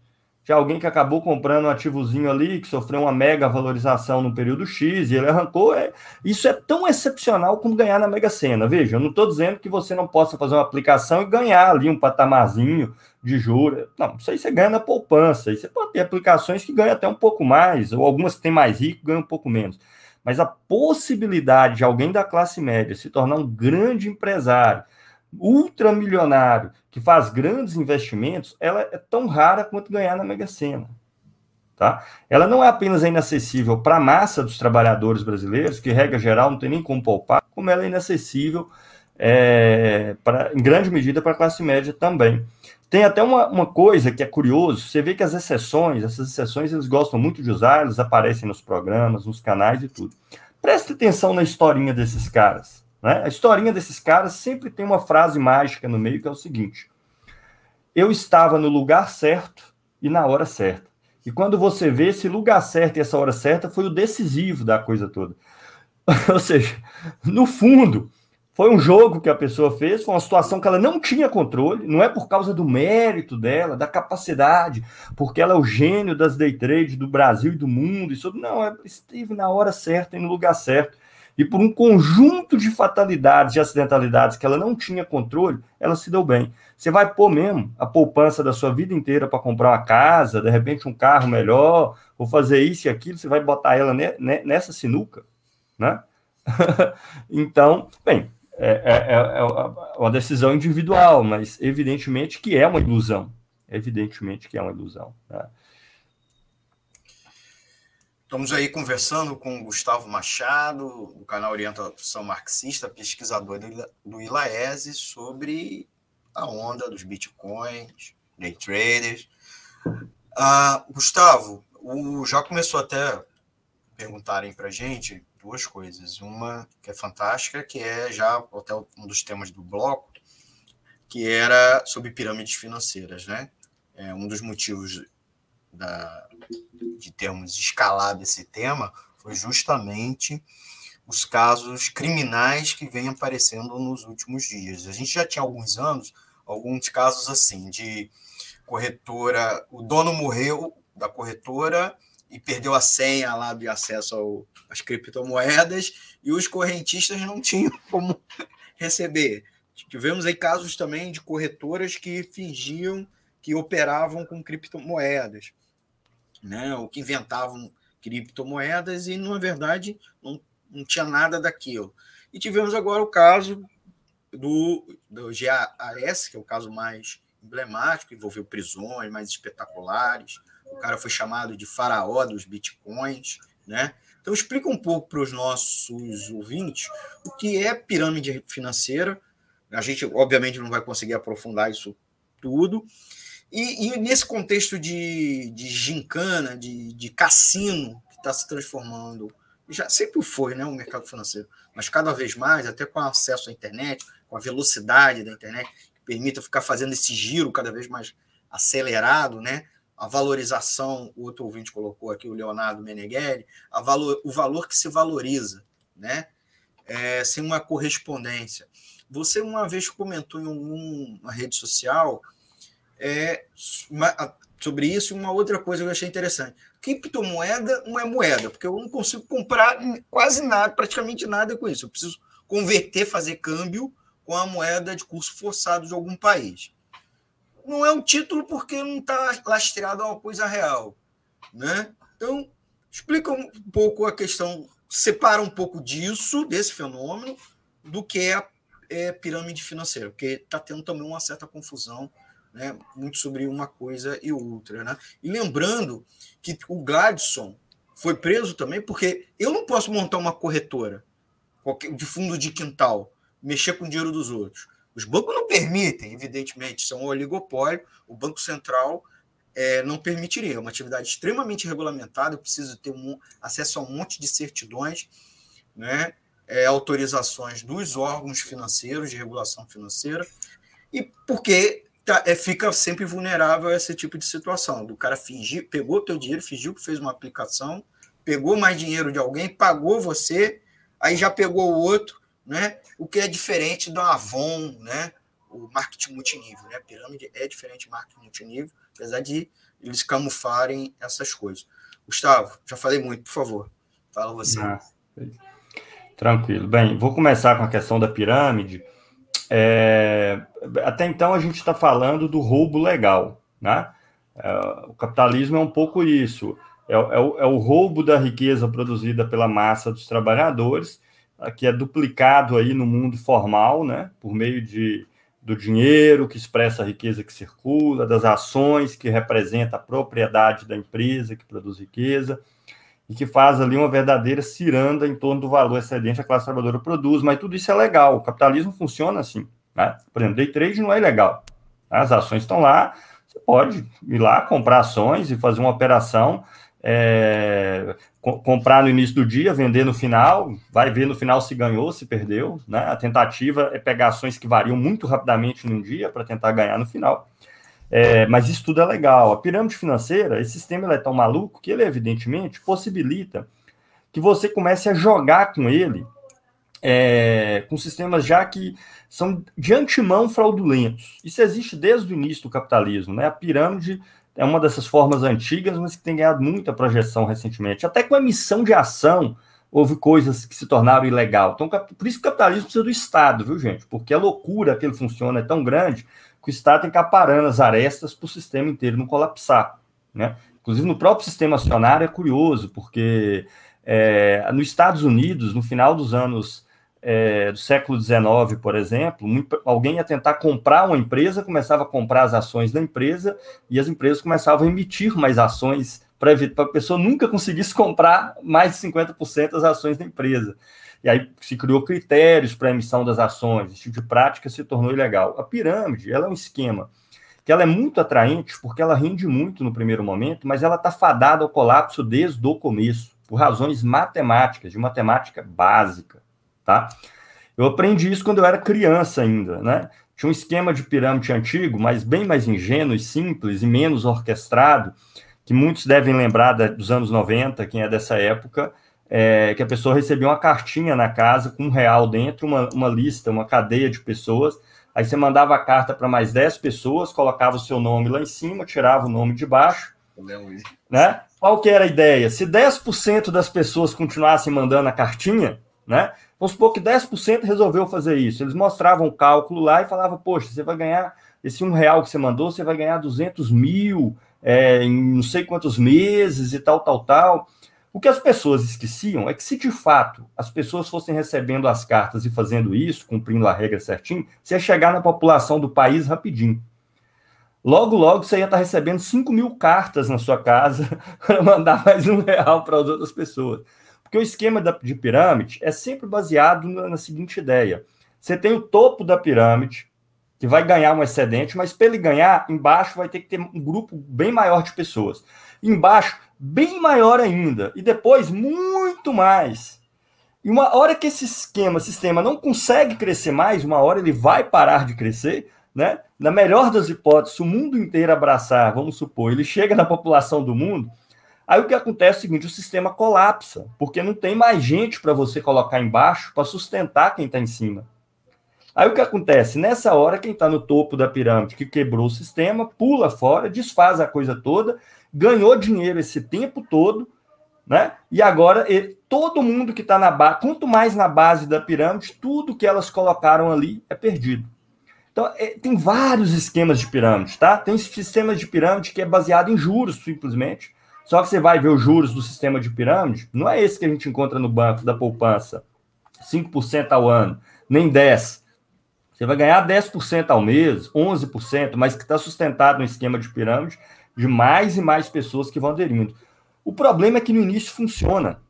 Speaker 3: de alguém que acabou comprando um ativozinho ali, que sofreu uma mega valorização no período X, e ele arrancou. É, isso é tão excepcional como ganhar na Mega Sena. Veja, eu não estou dizendo que você não possa fazer uma aplicação e ganhar ali um patamarzinho de juros. Não, isso aí você ganha na poupança. E você pode ter aplicações que ganham até um pouco mais, ou algumas que têm mais rico ganham um pouco menos. Mas a possibilidade de alguém da classe média se tornar um grande empresário, ultramilionário, que faz grandes investimentos, ela é tão rara quanto ganhar na Mega Sena. Tá? Ela não é apenas inacessível para a massa dos trabalhadores brasileiros, que, regra geral, não tem nem como poupar, como ela é inacessível, é, pra, em grande medida, para a classe média também. Tem até uma, uma coisa que é curioso, você vê que as exceções, essas exceções, eles gostam muito de usar, eles aparecem nos programas, nos canais e tudo. Preste atenção na historinha desses caras. Né? A historinha desses caras sempre tem uma frase mágica no meio que é o seguinte: Eu estava no lugar certo e na hora certa. E quando você vê esse lugar certo e essa hora certa foi o decisivo da coisa toda. Ou seja, no fundo, foi um jogo que a pessoa fez, foi uma situação que ela não tinha controle, não é por causa do mérito dela, da capacidade, porque ela é o gênio das day trade do Brasil e do mundo, isso não, ela esteve na hora certa e no lugar certo e por um conjunto de fatalidades e acidentalidades que ela não tinha controle, ela se deu bem. Você vai pôr mesmo a poupança da sua vida inteira para comprar uma casa, de repente um carro melhor, ou fazer isso e aquilo, você vai botar ela nessa sinuca, né? então, bem, é, é, é, é, uma decisão individual, mas evidentemente que é uma ilusão. Evidentemente que é uma ilusão. Né?
Speaker 2: Estamos aí conversando com o Gustavo Machado, do canal Orientação Marxista, pesquisador do ILAESE, sobre a onda dos bitcoins, day traders. Ah, Gustavo, o, já começou até perguntarem para gente duas coisas. Uma que é fantástica, que é já até um dos temas do bloco, que era sobre pirâmides financeiras, né? É um dos motivos da, de termos escalado esse tema foi justamente os casos criminais que vêm aparecendo nos últimos dias. A gente já tinha alguns anos alguns casos assim de corretora, o dono morreu da corretora e perdeu a senha lá de acesso ao, às criptomoedas e os correntistas não tinham como receber. Tivemos aí casos também de corretoras que fingiam que operavam com criptomoedas né, ou que inventavam criptomoedas e, na verdade, não, não tinha nada daquilo. E tivemos agora o caso do, do GAS, que é o caso mais emblemático, envolveu prisões mais espetaculares. O cara foi chamado de faraó dos bitcoins, né? Então explica um pouco para os nossos ouvintes o que é pirâmide financeira. A gente obviamente não vai conseguir aprofundar isso tudo, e, e nesse contexto de, de gincana, de, de cassino, que está se transformando, já sempre foi né, o mercado financeiro, mas cada vez mais, até com acesso à internet, com a velocidade da internet, que permita ficar fazendo esse giro cada vez mais acelerado, né? a valorização, o outro ouvinte colocou aqui, o Leonardo Meneghelli, a valor, o valor que se valoriza, né? É, sem uma correspondência. Você uma vez comentou em uma rede social é, sobre isso uma outra coisa que eu achei interessante. Criptomoeda não é moeda, porque eu não consigo comprar quase nada, praticamente nada com isso. Eu preciso converter, fazer câmbio com a moeda de curso forçado de algum país. Não é um título porque não está lastreado a uma coisa real. Né? Então, explica um pouco a questão, separa um pouco disso, desse fenômeno, do que é a é, pirâmide financeira, porque está tendo também uma certa confusão né, muito sobre uma coisa e outra. Né? E lembrando que o Gladson foi preso também porque eu não posso montar uma corretora de fundo de quintal, mexer com o dinheiro dos outros. Os bancos não permitem, evidentemente, são um oligopólio, o Banco Central é, não permitiria. É uma atividade extremamente regulamentada, eu preciso ter um, acesso a um monte de certidões, né, é, autorizações dos órgãos financeiros de regulação financeira, e porque tá, é, fica sempre vulnerável a esse tipo de situação. Do cara fingir, pegou teu dinheiro, fingiu que fez uma aplicação, pegou mais dinheiro de alguém, pagou você, aí já pegou o outro, né? O que é diferente do Avon, né? o marketing multinível. Né? A pirâmide é diferente de marketing multinível, apesar de eles camuflarem essas coisas. Gustavo, já falei muito, por favor, fala você. Ah,
Speaker 3: tranquilo. Bem, vou começar com a questão da pirâmide. É, até então a gente está falando do roubo legal, né? É, o capitalismo é um pouco isso, é, é, o, é, o, roubo da riqueza produzida pela massa dos trabalhadores, que é duplicado aí no mundo formal, né? Por meio de, do dinheiro que expressa a riqueza que circula, das ações que representa a propriedade da empresa que produz riqueza, e que faz ali uma verdadeira ciranda em torno do valor excedente a classe trabalhadora produz, mas tudo isso é legal, o capitalismo funciona assim, né? Por exemplo, day trade não é ilegal, as ações estão lá, você pode ir lá comprar ações e fazer uma operação, é, co comprar no início do dia, vender no final, vai ver no final se ganhou, se perdeu, né? A tentativa é pegar ações que variam muito rapidamente num dia para tentar ganhar no final. É, mas isso tudo é legal. A pirâmide financeira, esse sistema é tão maluco que ele, evidentemente, possibilita que você comece a jogar com ele, é, com sistemas já que são de antemão fraudulentos. Isso existe desde o início do capitalismo. Né? A pirâmide é uma dessas formas antigas, mas que tem ganhado muita projeção recentemente. Até com a emissão de ação, houve coisas que se tornaram ilegal. Então, por isso que o capitalismo precisa do Estado, viu, gente? Porque a loucura que ele funciona é tão grande que o Estado tem que aparando as arestas para o sistema inteiro não colapsar. Né? Inclusive, no próprio sistema acionário é curioso, porque é, nos Estados Unidos, no final dos anos é, do século XIX, por exemplo, alguém ia tentar comprar uma empresa, começava a comprar as ações da empresa e as empresas começavam a emitir mais ações para a pessoa nunca conseguisse comprar mais de 50% das ações da empresa. E aí se criou critérios para a emissão das ações, esse tipo de prática se tornou ilegal. A pirâmide, ela é um esquema que ela é muito atraente porque ela rende muito no primeiro momento, mas ela está fadada ao colapso desde o começo, por razões matemáticas, de matemática básica, tá? Eu aprendi isso quando eu era criança ainda, né? Tinha um esquema de pirâmide antigo, mas bem mais ingênuo e simples e menos orquestrado, que muitos devem lembrar dos anos 90, quem é dessa época, é, que a pessoa recebia uma cartinha na casa com um real dentro, uma, uma lista, uma cadeia de pessoas. Aí você mandava a carta para mais 10 pessoas, colocava o seu nome lá em cima, tirava o nome de baixo. Né? Qual que era a ideia? Se 10% das pessoas continuassem mandando a cartinha, né? Vamos supor que 10% resolveu fazer isso. Eles mostravam o cálculo lá e falavam, poxa, você vai ganhar esse um real que você mandou, você vai ganhar 200 mil é, em não sei quantos meses e tal, tal, tal. O que as pessoas esqueciam é que se de fato as pessoas fossem recebendo as cartas e fazendo isso, cumprindo a regra certinho, você ia chegar na população do país rapidinho. Logo, logo você ia estar recebendo 5 mil cartas na sua casa para mandar mais um real para as outras pessoas. Porque o esquema de pirâmide é sempre baseado na seguinte ideia: você tem o topo da pirâmide, que vai ganhar um excedente, mas para ele ganhar, embaixo vai ter que ter um grupo bem maior de pessoas. Embaixo bem maior ainda, e depois muito mais. E uma hora que esse esquema, sistema não consegue crescer mais, uma hora ele vai parar de crescer, né? Na melhor das hipóteses, o mundo inteiro abraçar, vamos supor, ele chega na população do mundo, aí o que acontece é o seguinte, o sistema colapsa, porque não tem mais gente para você colocar embaixo para sustentar quem está em cima. Aí o que acontece? Nessa hora, quem está no topo da pirâmide, que quebrou o sistema, pula fora, desfaz a coisa toda ganhou dinheiro esse tempo todo, né? E agora ele, todo mundo que está na base, quanto mais na base da pirâmide, tudo que elas colocaram ali é perdido. Então, é, tem vários esquemas de pirâmide, tá? Tem sistemas de pirâmide que é baseado em juros, simplesmente. Só que você vai ver os juros do sistema de pirâmide, não é esse que a gente encontra no banco da poupança, 5% ao ano, nem 10%. Você vai ganhar 10% ao mês, 11%, mas que está sustentado no esquema de pirâmide, de mais e mais pessoas que vão aderindo. O problema é que no início funciona,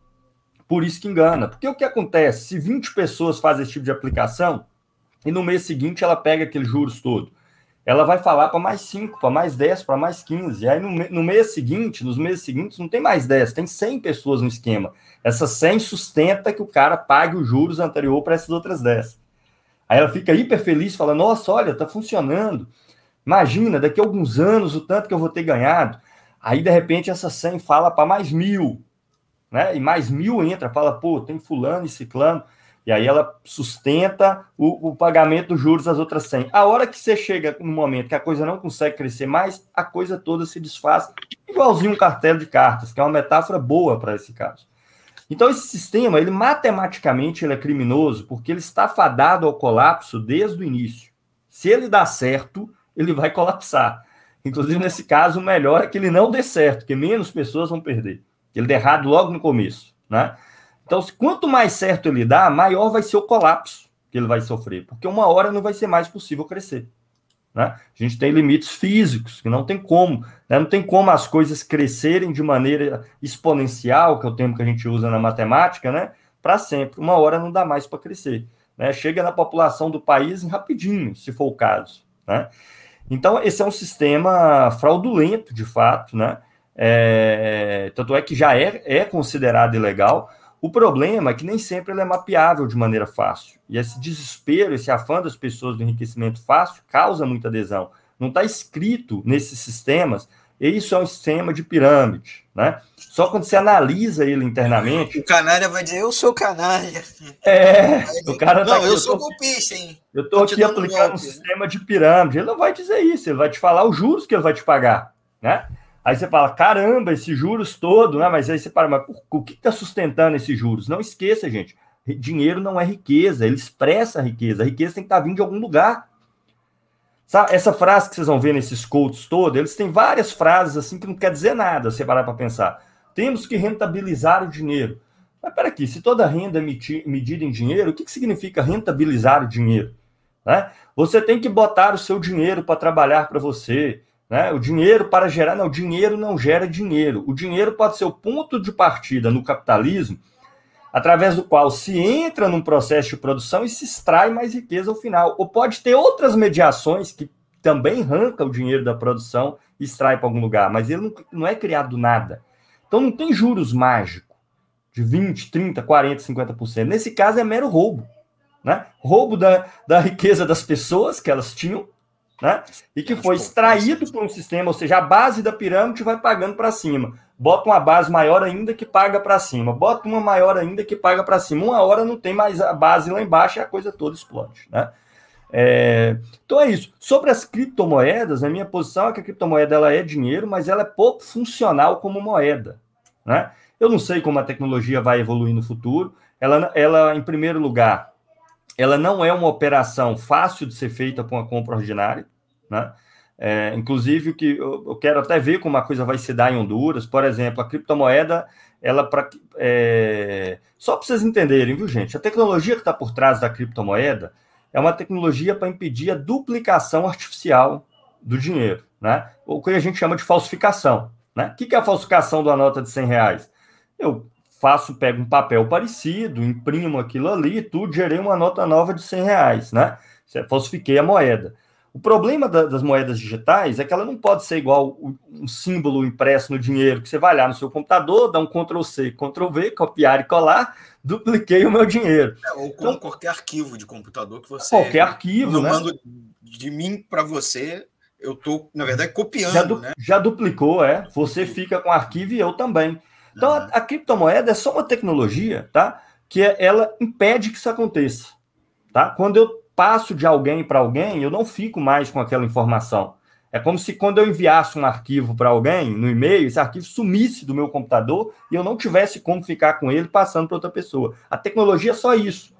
Speaker 3: por isso que engana. Porque o que acontece? Se 20 pessoas fazem esse tipo de aplicação, e no mês seguinte ela pega aqueles juros todo, ela vai falar para mais 5, para mais 10, para mais 15. E aí no, no mês seguinte, nos meses seguintes, não tem mais 10, tem 100 pessoas no esquema. Essas 100 sustenta que o cara pague os juros anterior para essas outras 10. Aí ela fica hiper feliz, fala: Nossa, olha, está funcionando. Imagina, daqui a alguns anos, o tanto que eu vou ter ganhado. Aí, de repente, essa 100 fala para mais mil, né? E mais mil entra, fala, pô, tem fulano e ciclano. E aí ela sustenta o, o, pagamento dos juros das outras 100. A hora que você chega no momento que a coisa não consegue crescer mais, a coisa toda se desfaz, igualzinho um cartelo de cartas, que é uma metáfora boa para esse caso. Então esse sistema, ele matematicamente ele é criminoso porque ele está fadado ao colapso desde o início. Se ele dá certo, ele vai colapsar. Inclusive, nesse caso, o melhor é que ele não dê certo, porque menos pessoas vão perder. Que ele dê errado logo no começo, né? Então, quanto mais certo ele dá, maior vai ser o colapso que ele vai sofrer, porque uma hora não vai ser mais possível crescer. Né? A gente tem limites físicos, que não tem como. Né? Não tem como as coisas crescerem de maneira exponencial, que é o termo que a gente usa na matemática, né? para sempre. Uma hora não dá mais para crescer. Né? Chega na população do país rapidinho, se for o caso. Né? Então, esse é um sistema fraudulento, de fato, né? É, tanto é que já é, é considerado ilegal. O problema é que nem sempre ele é mapeável de maneira fácil. E esse desespero, esse afã das pessoas do enriquecimento fácil causa muita adesão. Não está escrito nesses sistemas, isso é um sistema de pirâmide, né? Só quando você analisa ele internamente.
Speaker 2: O canalha vai dizer, eu sou canalha.
Speaker 3: É, o cara
Speaker 2: tá Não, aqui, eu, sou golpista, hein?
Speaker 3: Eu estou aqui aplicando um sistema de pirâmide. Ele não vai dizer isso, ele vai te falar os juros que ele vai te pagar, né? Aí você fala, caramba, esses juros todo, né? Mas aí você para, mas o que está sustentando esses juros? Não esqueça, gente, dinheiro não é riqueza, ele expressa a riqueza. A riqueza tem que estar tá vindo de algum lugar. Essa frase que vocês vão ver nesses quotes todos, eles têm várias frases assim que não quer dizer nada, se parar para pensar. Temos que rentabilizar o dinheiro. Mas peraí, aqui, se toda renda é medida em dinheiro, o que, que significa rentabilizar o dinheiro? Né? Você tem que botar o seu dinheiro para trabalhar para você. Né? O dinheiro para gerar, não, o dinheiro não gera dinheiro. O dinheiro pode ser o ponto de partida no capitalismo, através do qual se entra num processo de produção e se extrai mais riqueza ao final. Ou pode ter outras mediações que também arranca o dinheiro da produção e extrai para algum lugar, mas ele não, não é criado do nada. Então não tem juros mágicos de 20, 30, 40, 50%. Nesse caso é mero roubo. Né? Roubo da, da riqueza das pessoas que elas tinham né? E que foi extraído por um sistema, ou seja, a base da pirâmide vai pagando para cima. Bota uma base maior ainda que paga para cima. Bota uma maior ainda que paga para cima. Uma hora não tem mais a base lá embaixo e a coisa toda explode, né? É, então é isso. Sobre as criptomoedas, a minha posição é que a criptomoeda ela é dinheiro, mas ela é pouco funcional como moeda. Né? Eu não sei como a tecnologia vai evoluir no futuro. Ela, ela, em primeiro lugar, ela não é uma operação fácil de ser feita com a compra ordinária, né? É, inclusive, que eu, quero até ver como a coisa vai se dar em Honduras. Por exemplo, a criptomoeda, ela pra, é, só para vocês entenderem, viu, gente? A tecnologia que está por trás da criptomoeda é uma tecnologia para impedir a duplicação artificial do dinheiro, né? O que a gente chama de falsificação. Né? O que é a falsificação de uma nota de 100 reais? Eu faço, pego um papel parecido, imprimo aquilo ali, tudo, gerei uma nota nova de 100 reais, né? Falsifiquei a moeda. O problema da, das moedas digitais é que ela não pode ser igual um símbolo impresso no dinheiro, que você vai lá no seu computador, dá um Ctrl-C, Ctrl-V, copiar e colar, dupliquei o meu dinheiro.
Speaker 2: É, ou com então, qualquer arquivo de computador que você...
Speaker 3: Qualquer arquivo,
Speaker 2: eu
Speaker 3: né?
Speaker 2: mando de mim para você, eu estou, na verdade, copiando,
Speaker 3: já
Speaker 2: du né?
Speaker 3: Já duplicou, é. Você fica com arquivo e eu também. Então, a, a, criptomoeda é só uma tecnologia, tá? Que é, ela impede que isso aconteça, tá? Quando eu passo de alguém para alguém, eu não fico mais com aquela informação. É como se quando eu enviasse um arquivo para alguém no e-mail, esse arquivo sumisse do meu computador e eu não tivesse como ficar com ele passando para outra pessoa. A tecnologia é só isso,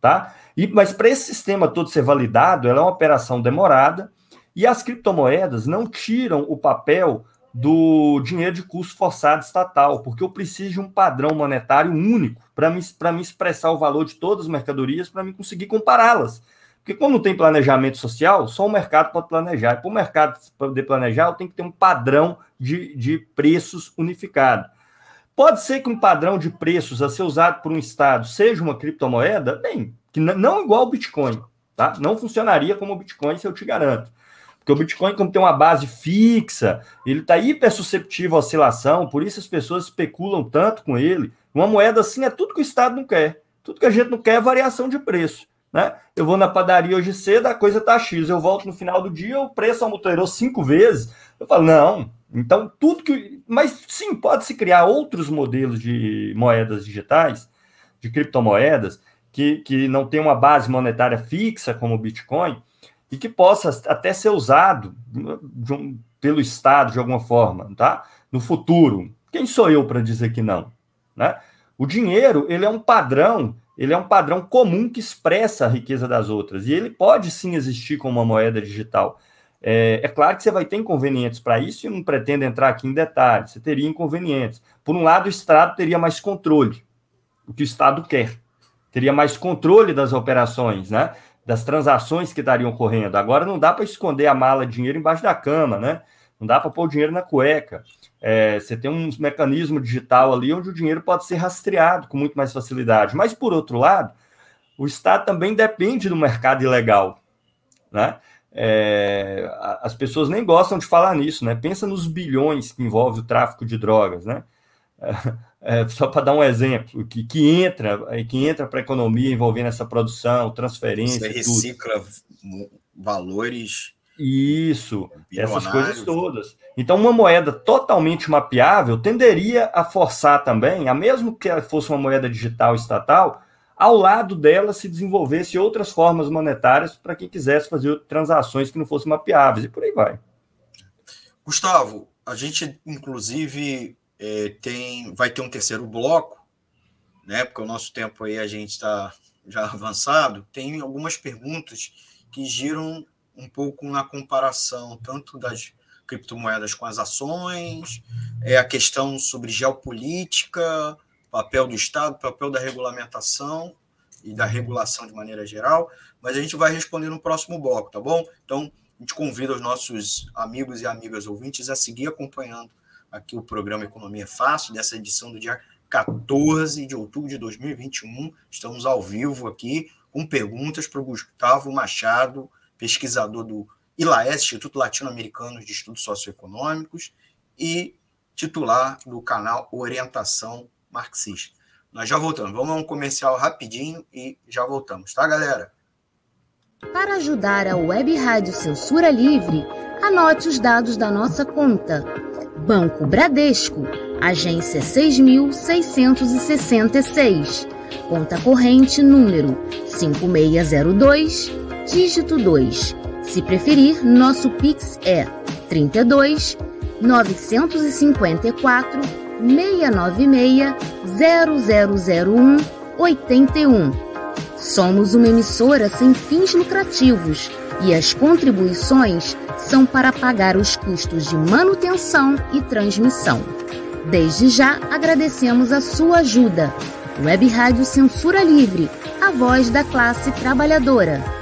Speaker 3: tá? E, mas para esse sistema todo ser validado, ela é uma operação demorada e as criptomoedas não tiram o papel do dinheiro de custo forçado estatal, porque eu preciso de um padrão monetário único para me, me expressar o valor de todas as mercadorias, para me conseguir compará-las. Porque quando não tem planejamento social, só o mercado pode planejar. E para o mercado poder planejar, eu tenho que ter um padrão de, de preços unificado. Pode ser que um padrão de preços a ser usado por um Estado seja uma criptomoeda? Bem, que não igual ao Bitcoin. Tá? Não funcionaria como o Bitcoin, se eu te garanto. Porque o Bitcoin, como tem uma base fixa, ele está hiper susceptível à oscilação, por isso as pessoas especulam tanto com ele. Uma moeda assim é tudo que o Estado não quer. Tudo que a gente não quer é variação de preço. Né? Eu vou na padaria hoje cedo, a coisa está X. Eu volto no final do dia, o preço aumentou cinco vezes. Eu falo, não. Então, tudo que. Mas sim, pode-se criar outros modelos de moedas digitais, de criptomoedas, que, que não tem uma base monetária fixa, como o Bitcoin, e que possa até ser usado um, pelo Estado de alguma forma, tá? No futuro. Quem sou eu para dizer que não? Né? O dinheiro, ele é um padrão, ele é um padrão comum que expressa a riqueza das outras, e ele pode sim existir como uma moeda digital. É, é claro que você vai ter inconvenientes para isso, e não pretendo entrar aqui em detalhes, você teria inconvenientes. Por um lado, o Estado teria mais controle, o que o Estado quer. Teria mais controle das operações, né? Das transações que estariam ocorrendo. Agora não dá para esconder a mala de dinheiro embaixo da cama, né? Não dá para pôr o dinheiro na cueca. É, você tem um mecanismo digital ali onde o dinheiro pode ser rastreado com muito mais facilidade. Mas, por outro lado, o Estado também depende do mercado ilegal. Né? É, as pessoas nem gostam de falar nisso, né? Pensa nos bilhões que envolve o tráfico de drogas, né? é, só para dar um exemplo, que, que entra, que entra para a economia envolvendo essa produção, transferência. Você
Speaker 2: recicla tudo. valores.
Speaker 3: Isso, essas coisas todas. Então, uma moeda totalmente mapeável tenderia a forçar também, a mesmo que fosse uma moeda digital estatal, ao lado dela se desenvolvesse outras formas monetárias para quem quisesse fazer transações que não fossem mapeáveis, e por aí vai.
Speaker 2: Gustavo, a gente, inclusive, é, tem, vai ter um terceiro bloco, né? Porque o nosso tempo aí a gente está já avançado. Tem algumas perguntas que giram um pouco na comparação tanto das criptomoedas com as ações, é a questão sobre geopolítica, papel do Estado, papel da regulamentação e da regulação de maneira geral, mas a gente vai responder no próximo bloco, tá bom? Então, a gente convida os nossos amigos e amigas ouvintes a seguir acompanhando aqui o programa Economia Fácil, dessa edição do dia 14 de outubro de 2021. Estamos ao vivo aqui com perguntas para o Gustavo Machado, pesquisador do ILAES, Instituto Latino-Americano de Estudos Socioeconômicos, e titular do canal Orientação Marxista. Nós já voltamos. Vamos a um comercial rapidinho e já voltamos, tá, galera?
Speaker 5: Para ajudar a Web Rádio Censura Livre, anote os dados da nossa conta Banco Bradesco, agência 6666, conta corrente número 5602, dígito 2. Se preferir, nosso Pix é 32 954 696 0001 81. Somos uma emissora sem fins lucrativos e as contribuições são para pagar os custos de manutenção e transmissão. Desde já agradecemos a sua ajuda. Web Rádio Censura Livre, a voz da classe trabalhadora.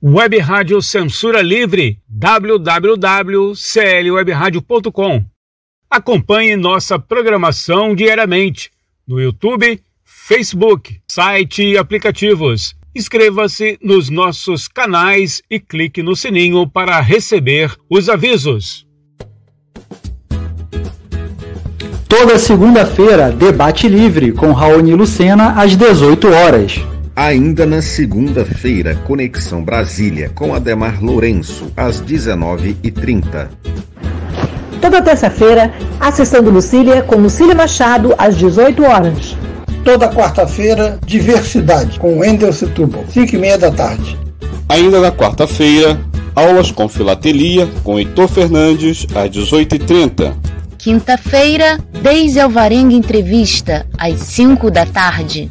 Speaker 6: Web Rádio Censura Livre, www.clwebradio.com. Acompanhe nossa programação diariamente no YouTube, Facebook, site e aplicativos. Inscreva-se nos nossos canais e clique no sininho para receber os avisos.
Speaker 7: Toda segunda-feira, debate livre com Raoni Lucena às 18 horas.
Speaker 8: Ainda na segunda-feira, Conexão Brasília com Ademar Lourenço, às 19h30.
Speaker 9: Toda terça-feira, a sessão do Lucília com Lucília Machado, às 18 horas.
Speaker 10: Toda quarta-feira, Diversidade, com Wendel Setúbal, 5 e meia da tarde.
Speaker 11: Ainda na quarta-feira, aulas com filatelia, com Heitor Fernandes, às 18h30.
Speaker 5: Quinta-feira, Deise Alvarenga Entrevista, às 5 da tarde.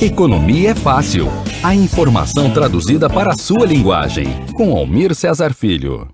Speaker 1: Economia é fácil. A informação traduzida para a sua linguagem. Com Almir Cesar Filho.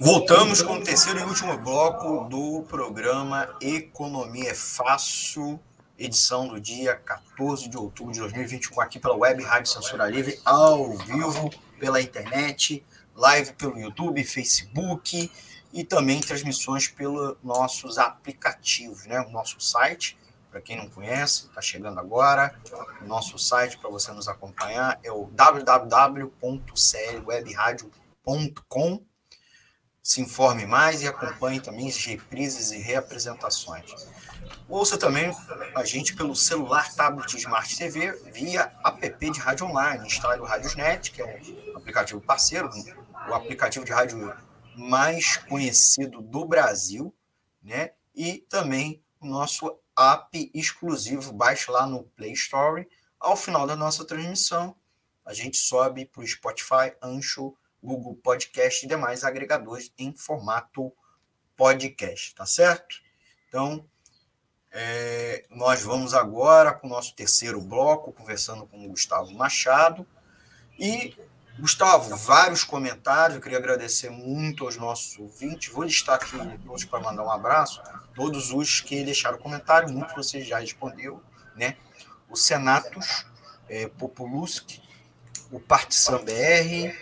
Speaker 2: Voltamos com o terceiro e último bloco do programa Economia é Fácil, edição do dia 14 de outubro de 2021, aqui pela Web Rádio Censura Livre, ao vivo, pela internet, live pelo YouTube, Facebook e também transmissões pelos nossos aplicativos, né? O nosso site, para quem não conhece, está chegando agora. O nosso site para você nos acompanhar é o www.clwebradio.com. Se informe mais e acompanhe também as reprises e reapresentações. Ouça também a gente pelo celular, tablet Smart TV via app de rádio online. Instale o Radiosnet, que é um aplicativo parceiro, o aplicativo de rádio mais conhecido do Brasil, né? E também o nosso app exclusivo, baixe lá no Play Store. Ao final da nossa transmissão, a gente sobe para o Spotify, Ancho, Google Podcast e demais agregadores em formato podcast, tá certo? Então, é, nós vamos agora com o nosso terceiro bloco, conversando com o Gustavo Machado. E Gustavo, vários comentários. Eu queria agradecer muito aos nossos ouvintes. Vou listar aqui todos para mandar um abraço. Todos os que deixaram comentário, muito você já respondeu, né? O Senatos é, o Partição BR,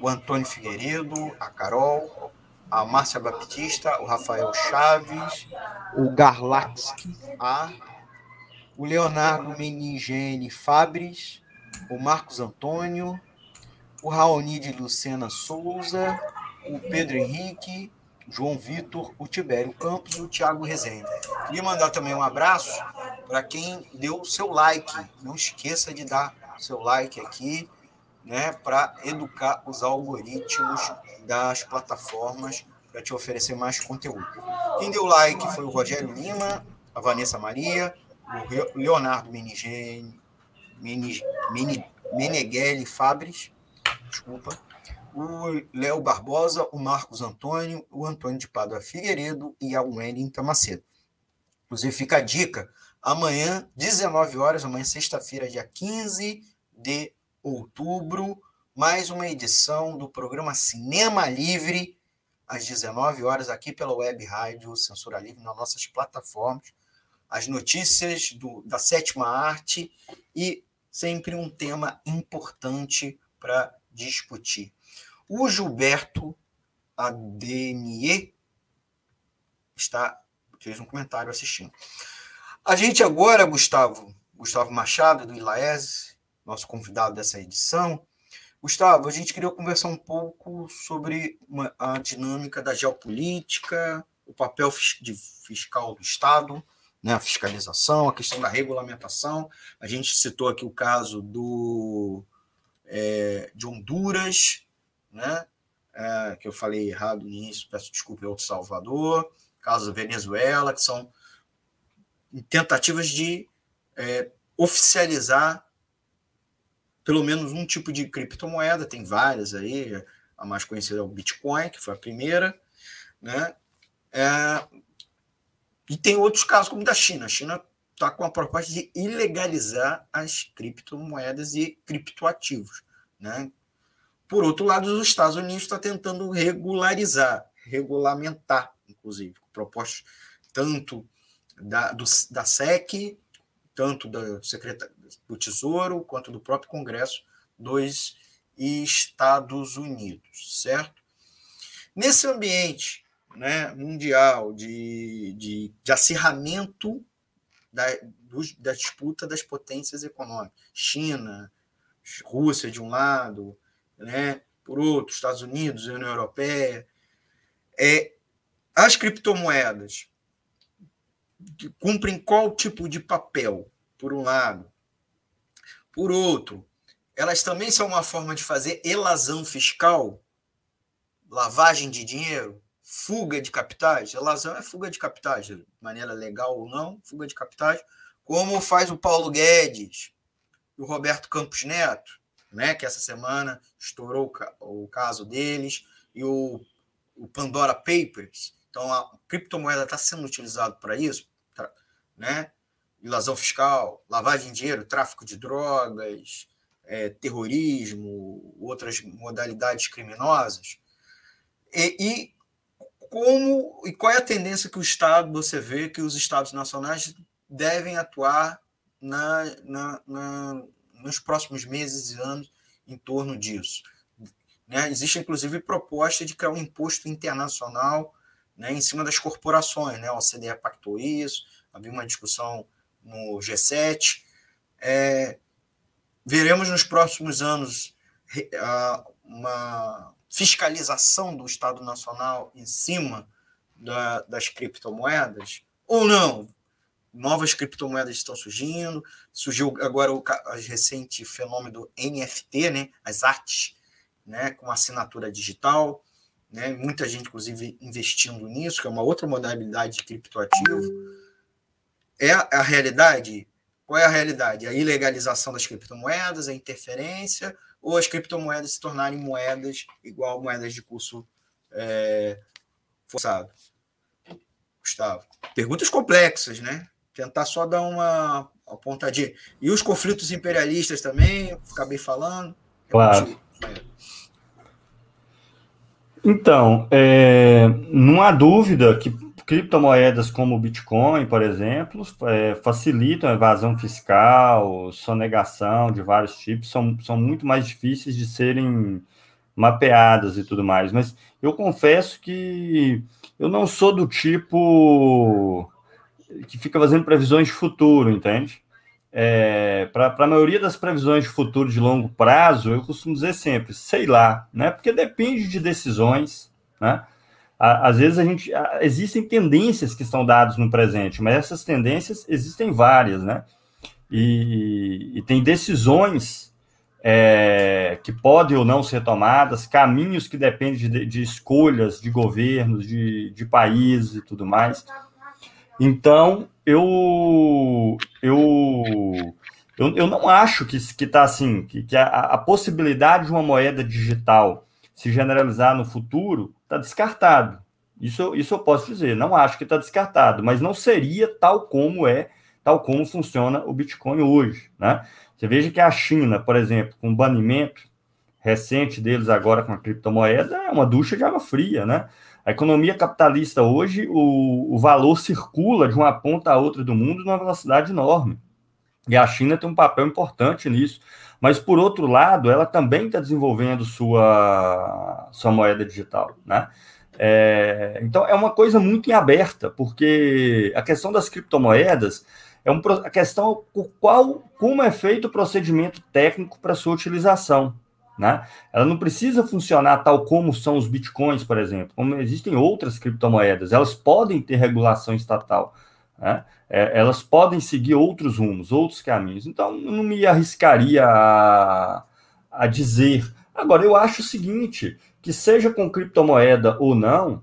Speaker 2: o Antônio Figueiredo, a Carol, a Márcia Baptista, o Rafael Chaves, o Garlatsky, a, o Leonardo Menigene Fabres, o Marcos Antônio, o Raoni de Lucena Souza, o Pedro Henrique, João Vitor, o Tibério Campos e o Thiago Rezende. Queria mandar também um abraço para quem deu o seu like. Não esqueça de dar seu like aqui, né, para educar os algoritmos das plataformas para te oferecer mais conteúdo. Quem deu like foi o Rogério Lima, a Vanessa Maria, o Leonardo Menigene, Meneghelli Fabres, desculpa, o Léo Barbosa, o Marcos Antônio, o Antônio de Padua Figueiredo e a Wellington Macedo. Inclusive, fica a dica, amanhã, 19 horas, amanhã, sexta-feira, dia 15 de outubro, mais uma edição do programa Cinema Livre, às 19 horas, aqui pela Web Rádio Censura Livre, nas nossas plataformas. As notícias do, da sétima arte e sempre um tema importante para discutir. O Gilberto Adenier está fez um comentário assistindo. A gente agora, Gustavo, Gustavo Machado do Ilaes, nosso convidado dessa edição. Gustavo, a gente queria conversar um pouco sobre uma, a dinâmica da geopolítica, o papel de fiscal do Estado, né, a fiscalização, a questão da regulamentação. A gente citou aqui o caso do é, de Honduras, né? É, que eu falei errado início, peço desculpa, é El Salvador, caso da Venezuela, que são tentativas de é, oficializar pelo menos um tipo de criptomoeda, tem várias aí, a mais conhecida é o Bitcoin, que foi a primeira, né? É, e tem outros casos, como da China. A China está com a proposta de ilegalizar as criptomoedas e criptoativos. Né? Por outro lado, os Estados Unidos estão tá tentando regularizar, regulamentar, inclusive, propostas tanto da, do, da SEC, tanto do, secretário, do Tesouro, quanto do próprio Congresso dos Estados Unidos, certo? Nesse ambiente né, mundial de, de, de acirramento da, da disputa das potências econômicas. China, Rússia de um lado, né, por outro, Estados Unidos, União Europeia. É, as criptomoedas cumprem qual tipo de papel, por um lado? Por outro, elas também são uma forma de fazer evasão fiscal, lavagem de dinheiro, fuga de capitais. Evasão é fuga de capitais, de maneira legal ou não, fuga de capitais, como faz o Paulo Guedes e o Roberto Campos Neto, né, que essa semana estourou o caso deles, e o, o Pandora Papers. Então, a criptomoeda está sendo utilizada para isso, né? Ilusão fiscal, lavagem de dinheiro, tráfico de drogas, é, terrorismo, outras modalidades criminosas. E, e, como e qual é a tendência que o Estado você vê que os Estados nacionais devem atuar na, na, na nos próximos meses e anos em torno disso? Né? Existe inclusive proposta de criar um imposto internacional né, em cima das corporações. Né? A OCDE pactou isso, havia uma discussão no G7. É, veremos nos próximos anos uma fiscalização do Estado Nacional em cima da, das criptomoedas? Ou não? Novas criptomoedas estão surgindo. Surgiu agora o recente fenômeno do NFT, né? as artes né? com assinatura digital. Né? Muita gente, inclusive, investindo nisso, que é uma outra modalidade de criptoativo. É a realidade? Qual é a realidade? A ilegalização das criptomoedas, a interferência, ou as criptomoedas se tornarem moedas igual moedas de curso é, forçado? Gustavo. Perguntas complexas, né? Tentar só dar uma apontadinha. E os conflitos imperialistas também, acabei falando.
Speaker 3: Claro. Então, é, não há dúvida que criptomoedas como o Bitcoin, por exemplo, é, facilitam a evasão fiscal, sonegação de vários tipos, são, são muito mais difíceis de serem mapeadas e tudo mais. Mas eu confesso que eu não sou do tipo que fica fazendo previsões de futuro, entende? É, Para a maioria das previsões de futuro de longo prazo, eu costumo dizer sempre, sei lá, né? Porque depende de decisões, né? Às vezes a gente existem tendências que estão dadas no presente, mas essas tendências existem várias, né? E, e tem decisões é, que podem ou não ser tomadas, caminhos que dependem de, de escolhas de governos, de, de países e tudo mais. Então, eu, eu, eu, eu não acho que está assim, que, que a, a possibilidade de uma moeda digital se generalizar no futuro está descartado. Isso, isso eu posso dizer. Não acho que está descartado, mas não seria tal como é, tal como funciona o Bitcoin hoje. Né? Você veja que a China, por exemplo, com o banimento recente deles agora com a criptomoeda, é uma ducha de água fria. Né? A economia capitalista hoje, o, o valor circula de uma ponta a outra do mundo numa velocidade enorme. E a China tem um papel importante nisso. Mas, por outro lado, ela também está desenvolvendo sua, sua moeda digital. Né? É, então, é uma coisa muito em aberta, porque a questão das criptomoedas é um, a questão qual, como é feito o procedimento técnico para sua utilização. Né? Ela não precisa funcionar tal como são os bitcoins, por exemplo, como existem outras criptomoedas, elas podem ter regulação estatal, né? é, elas podem seguir outros rumos, outros caminhos. Então, eu não me arriscaria a, a dizer. Agora, eu acho o seguinte: que seja com criptomoeda ou não,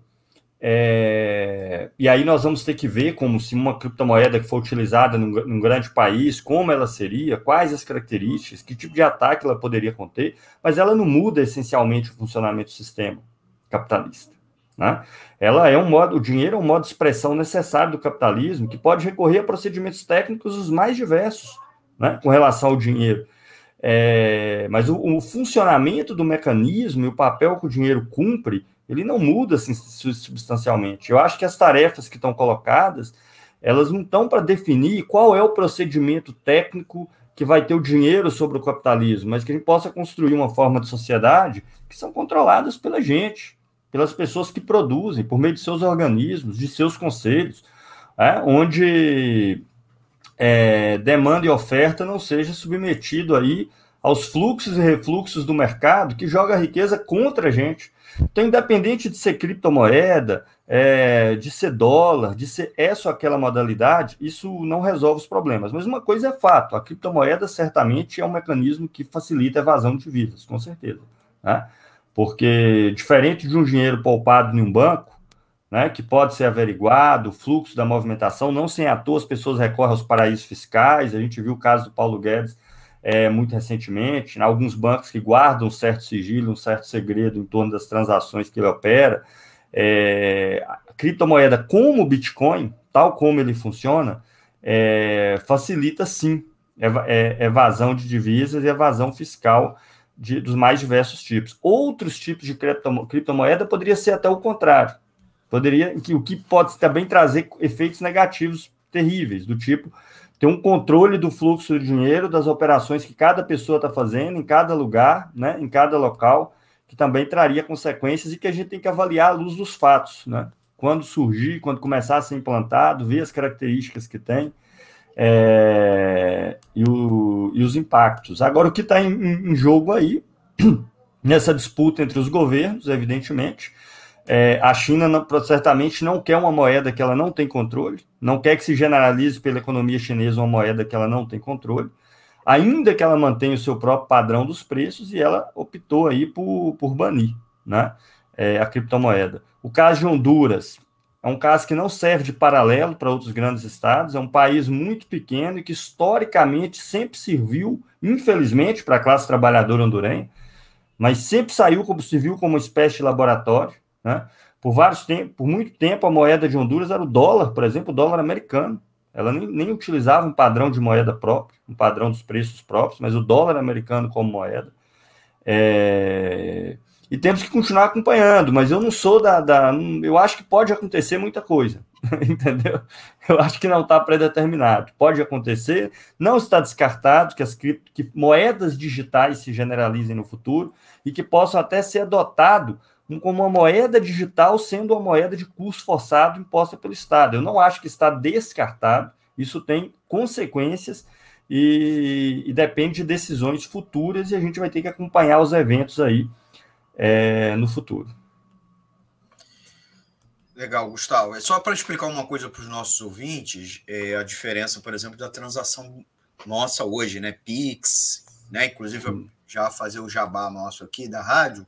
Speaker 3: é... e aí nós vamos ter que ver como se uma criptomoeda que for utilizada num, num, grande país, como ela seria, quais as características, que tipo de ataque ela poderia conter, mas ela não muda essencialmente o funcionamento do sistema capitalista. Né? Ela é um modo, o dinheiro é um modo de expressão necessário do capitalismo que pode recorrer a procedimentos técnicos os mais diversos né, com relação ao dinheiro. É, mas o, o, funcionamento do mecanismo e o papel que o dinheiro cumpre, ele não muda assim, substancialmente. Eu acho que as tarefas que estão colocadas, elas não estão para definir qual é o procedimento técnico que vai ter o dinheiro sobre o capitalismo, mas que a gente possa construir uma forma de sociedade que são controladas pela gente, pelas pessoas que produzem, por meio de seus organismos, de seus conselhos, é, onde é, demanda e oferta não seja submetido aí aos fluxos e refluxos do mercado que joga a riqueza contra a gente. Então, independente de ser criptomoeda, é, de ser dólar, de ser essa ou aquela modalidade, isso não resolve os problemas. Mas uma coisa é fato: a criptomoeda certamente é um mecanismo que facilita a evasão de divisas, com certeza. Né? Porque, diferente de um dinheiro poupado em um banco, né, que pode ser averiguado, o fluxo da movimentação, não sem à toa as pessoas recorrem aos paraísos fiscais. A gente viu o caso do Paulo Guedes é, muito recentemente, né, alguns bancos que guardam um certo sigilo, um certo segredo em torno das transações que ele opera. É, a criptomoeda como o Bitcoin, tal como ele funciona, é, facilita sim é, evasão de divisas e evasão fiscal de, dos mais diversos tipos. Outros tipos de criptomoeda poderia ser até o contrário. Poderia, que, o que pode também trazer efeitos negativos terríveis, do tipo ter um controle do fluxo de dinheiro, das operações que cada pessoa está fazendo em cada lugar, né, em cada local, que também traria consequências e que a gente tem que avaliar à luz dos fatos, né? Quando surgir, quando começar a ser implantado, ver as características que tem é, e, o, e, os impactos. Agora, o que está em, em jogo aí, nessa disputa entre os governos, evidentemente, é, a China não, certamente não quer uma moeda que ela não tem controle, não quer que se generalize pela economia chinesa uma moeda que ela não tem controle, ainda que ela mantenha o seu próprio padrão dos preços, e ela optou aí por, por banir né, é, a criptomoeda. O caso de Honduras é um caso que não serve de paralelo para outros grandes estados, é um país muito pequeno e que historicamente sempre serviu, infelizmente, para a classe trabalhadora hondurenha, mas sempre saiu como serviu como uma espécie de laboratório né? Por vários tempos, por muito tempo, a moeda de Honduras era o dólar, por exemplo, o dólar americano. Ela nem, nem utilizava um padrão de moeda próprio, um padrão dos preços próprios, mas o dólar americano como moeda. É... E temos que continuar acompanhando, mas eu não sou da, da. Eu acho que pode acontecer muita coisa, entendeu? Eu acho que não está predeterminado. Pode acontecer, não está descartado que as que moedas digitais se generalizem no futuro e que possam até ser adotado como uma moeda digital sendo uma moeda de curso forçado imposta pelo Estado. Eu não acho que está descartado, isso tem consequências e, e depende de decisões futuras e a gente vai ter que acompanhar os eventos aí é, no futuro.
Speaker 2: Legal, Gustavo. É só para explicar uma coisa para os nossos ouvintes, é a diferença, por exemplo, da transação nossa hoje, né? Pix, né? Inclusive, já fazer o jabá nosso aqui da rádio,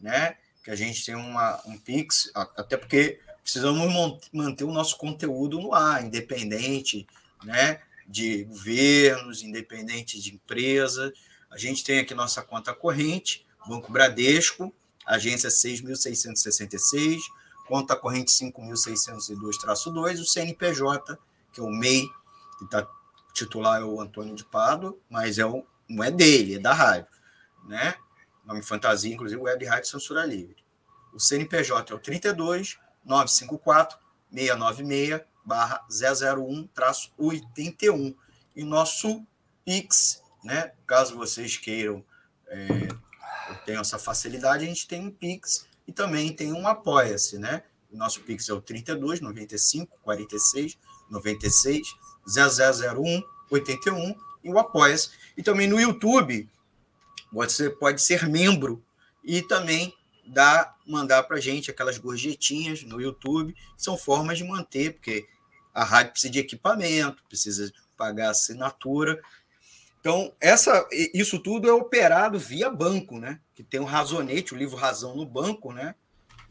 Speaker 2: né? que a gente tem uma, um Pix, até porque precisamos manter o nosso conteúdo no ar, independente né, de governos, independente de empresa. A gente tem aqui nossa conta corrente, Banco Bradesco, agência 6.666, conta corrente 5.602-2, o CNPJ, que é o MEI, que está titular é o Antônio de Pado, mas é o, não é dele, é da rádio, né? nome fantasia, inclusive Web Rádio Censura Livre. O CNPJ é o 32 954 696 barra 001 traço 81. E nosso Pix, né? Caso vocês queiram é, tenham essa facilidade, a gente tem um Pix e também tem um Apoia-se, né? O nosso Pix é o 32 95 46 96 0001 81 e o Apoia-se. E também no YouTube você pode ser membro e também dar, mandar para a gente aquelas gorjetinhas no YouTube, são formas de manter, porque a rádio precisa de equipamento, precisa pagar assinatura. Então, essa, isso tudo é operado via banco, né? Que tem o razonete, o livro Razão no banco, né?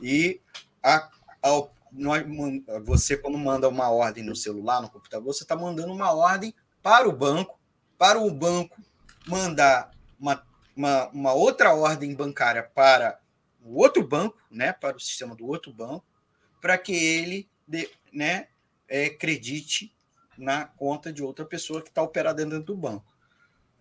Speaker 2: E a, a, você, quando manda uma ordem no celular, no computador, você está mandando uma ordem para o banco, para o banco mandar uma uma, uma outra ordem bancária para o outro banco, né, para o sistema do outro banco, para que ele de, né, é, credite na conta de outra pessoa que está operada dentro do banco.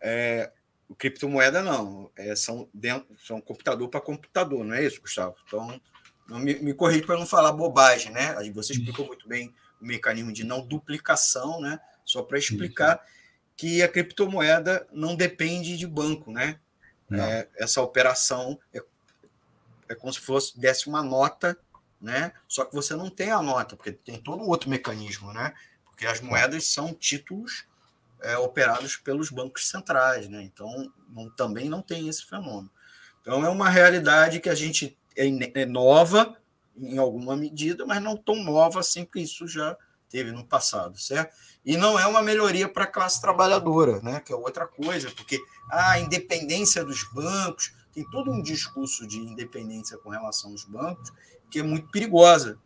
Speaker 2: É, o criptomoeda não, é, são, dentro, são computador para computador, não é isso, Gustavo? Então, não me, me corrija para não falar bobagem, né? Você explicou muito bem o mecanismo de não duplicação, né? Só para explicar que a criptomoeda não depende de banco, né? É, essa operação é, é como se fosse desse uma nota, né? Só que você não tem a nota, porque tem todo outro mecanismo, né? Porque as moedas são títulos é, operados pelos bancos centrais, né? Então, não, também não tem esse fenômeno. Então, é uma realidade que a gente é, é nova em alguma medida, mas não tão nova assim, que isso já teve no passado, certo? E não é uma melhoria para a classe trabalhadora, né? Que é outra coisa, porque a independência dos bancos tem todo um discurso de independência com relação aos bancos que é muito perigosa,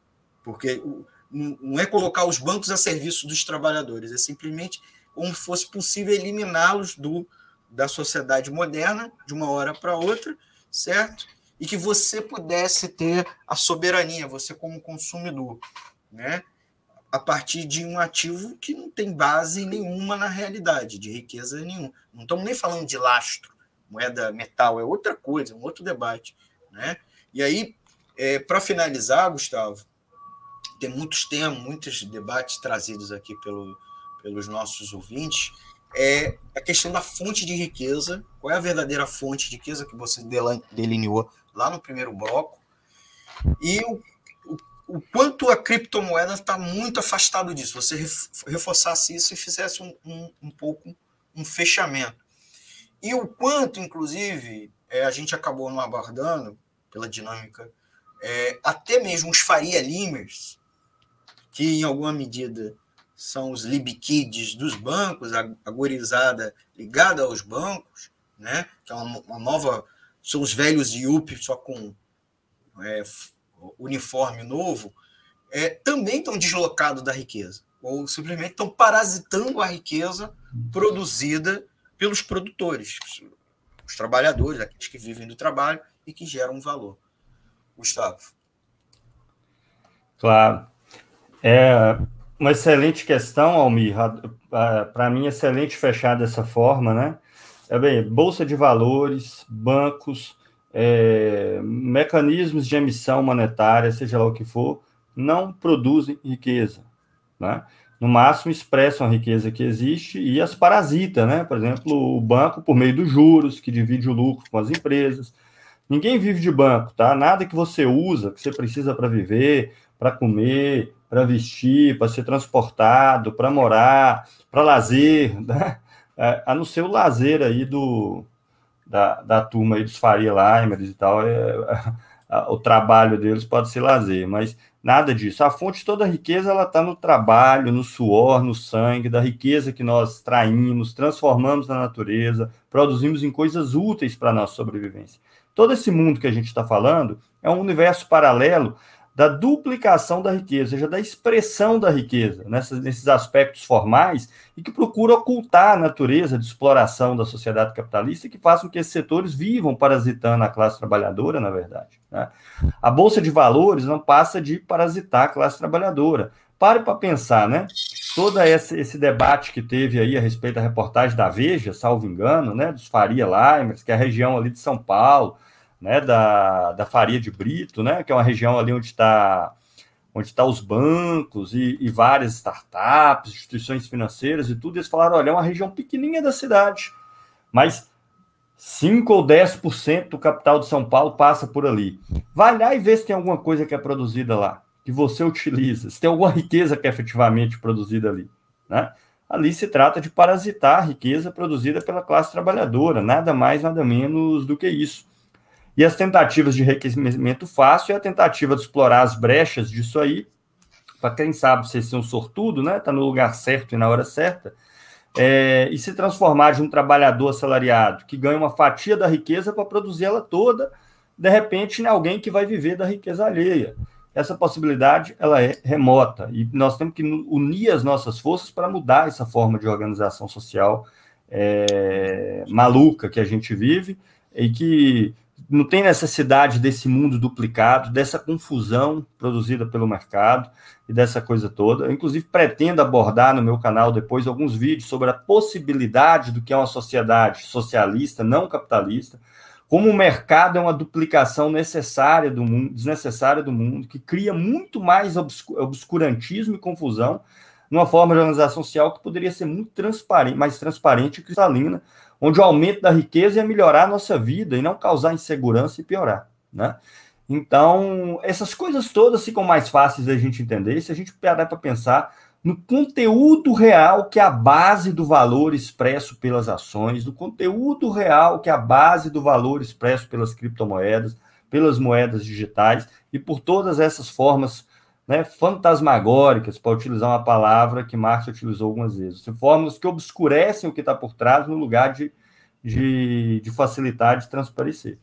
Speaker 2: porque não é colocar os bancos a serviço dos trabalhadores, é simplesmente como fosse possível eliminá-los do da sociedade moderna de uma hora para outra, certo? E que você pudesse ter a soberania, você como consumidor, né? A partir de um ativo que não tem base nenhuma na realidade, de riqueza nenhuma. Não estamos nem falando de lastro, moeda metal, é outra coisa, um outro debate, né? E aí, é, para finalizar, Gustavo, tem muitos temas, muitos debates trazidos aqui pelo, pelos nossos ouvintes, é a questão da fonte de riqueza. Qual é a verdadeira fonte de riqueza que você delineou lá no primeiro bloco? E o, o, o quanto a criptomoeda está muito afastado disso. Você reforçasse isso e fizesse um, um, um pouco um fechamento. E o quanto, inclusive, é, a gente acabou não abordando, pela dinâmica, é, até mesmo os Faria Limers, que em alguma medida são os libkids dos bancos, a, a gorizada ligada aos bancos, né? que é uma, uma nova. São os velhos IUP, só com é, uniforme novo, é, também estão deslocados da riqueza, ou simplesmente estão parasitando a riqueza produzida pelos produtores, os trabalhadores, aqueles que vivem do trabalho e que geram valor. Gustavo.
Speaker 3: Claro. É uma excelente questão, Almir. Para mim, excelente fechar dessa forma, né? É bem, bolsa de valores, bancos, é, mecanismos de emissão monetária, seja lá o que for, não produzem riqueza, né? No máximo expressam a riqueza que existe e as parasita, né? Por exemplo, o banco por meio dos juros, que divide o lucro com as empresas. Ninguém vive de banco, tá? Nada que você usa, que você precisa para viver, para comer, para vestir, para ser transportado, para morar, para lazer, né? É, a não ser o lazer aí do, da, da turma aí dos Faria Limers e tal, é, o trabalho deles pode ser lazer, mas nada disso. A fonte de toda a riqueza ela está no trabalho, no suor, no sangue, da riqueza que nós traímos, transformamos na natureza, produzimos em coisas úteis para a nossa sobrevivência. Todo esse mundo que a gente está falando é um universo paralelo da duplicação da riqueza, ou seja, da expressão da riqueza, nessas, nesses aspectos formais, e que procura ocultar a natureza de exploração da sociedade capitalista que faz com que esses setores vivam parasitando a classe trabalhadora, na verdade. Né? A Bolsa de Valores não passa de parasitar a classe trabalhadora. Pare para pensar, né? Todo esse, esse, debate que teve aí a respeito da reportagem da Veja, salvo engano, né? Dos Faria Limers, que é a região ali de São Paulo, né, da, da Faria de Brito, né, que é uma região ali onde está onde está os bancos e, e, várias startups, instituições financeiras e tudo, eles falaram, olha, é uma região pequenininha da cidade, mas 5 ou 10% do capital de São Paulo passa por ali. Vai lá e vê se tem alguma coisa que é produzida lá, que você utiliza, se tem alguma riqueza que é efetivamente produzida ali, né? Ali se trata de parasitar a riqueza produzida pela classe trabalhadora, nada mais, nada menos do que isso. E as tentativas de enriquecimento fácil é a tentativa de explorar as brechas disso aí, para quem sabe ser um sortudo, né? Tá no lugar certo e na hora certa, é, e se transformar de um trabalhador assalariado que ganha uma fatia da riqueza para produzir ela toda, de repente, em alguém que vai viver da riqueza alheia. Essa possibilidade ela é remota e nós temos que unir as nossas forças para mudar essa forma de organização social é, maluca que a gente vive e que não tem necessidade desse mundo duplicado, dessa confusão produzida pelo mercado e dessa coisa toda. Eu, inclusive, pretendo abordar no meu canal depois alguns vídeos sobre a possibilidade do que é uma sociedade socialista, não capitalista, como o mercado é uma duplicação necessária do mundo, desnecessária do mundo, que cria muito mais obscurantismo e confusão numa forma de organização social que poderia ser muito transparente, mais transparente e cristalina, onde o aumento da riqueza ia melhorar a nossa vida e não causar insegurança e piorar, né? Então, essas coisas todas ficam mais fáceis da gente entender se a gente parar para pensar no conteúdo real que é a base do valor expresso pelas ações, no conteúdo real que é a base do valor expresso pelas criptomoedas, pelas moedas digitais e por todas essas formas né, fantasmagóricas, para utilizar uma palavra que Marx utilizou algumas vezes. São fórmulas que obscurecem o que está por trás no lugar de, de, de facilitar, de transparecer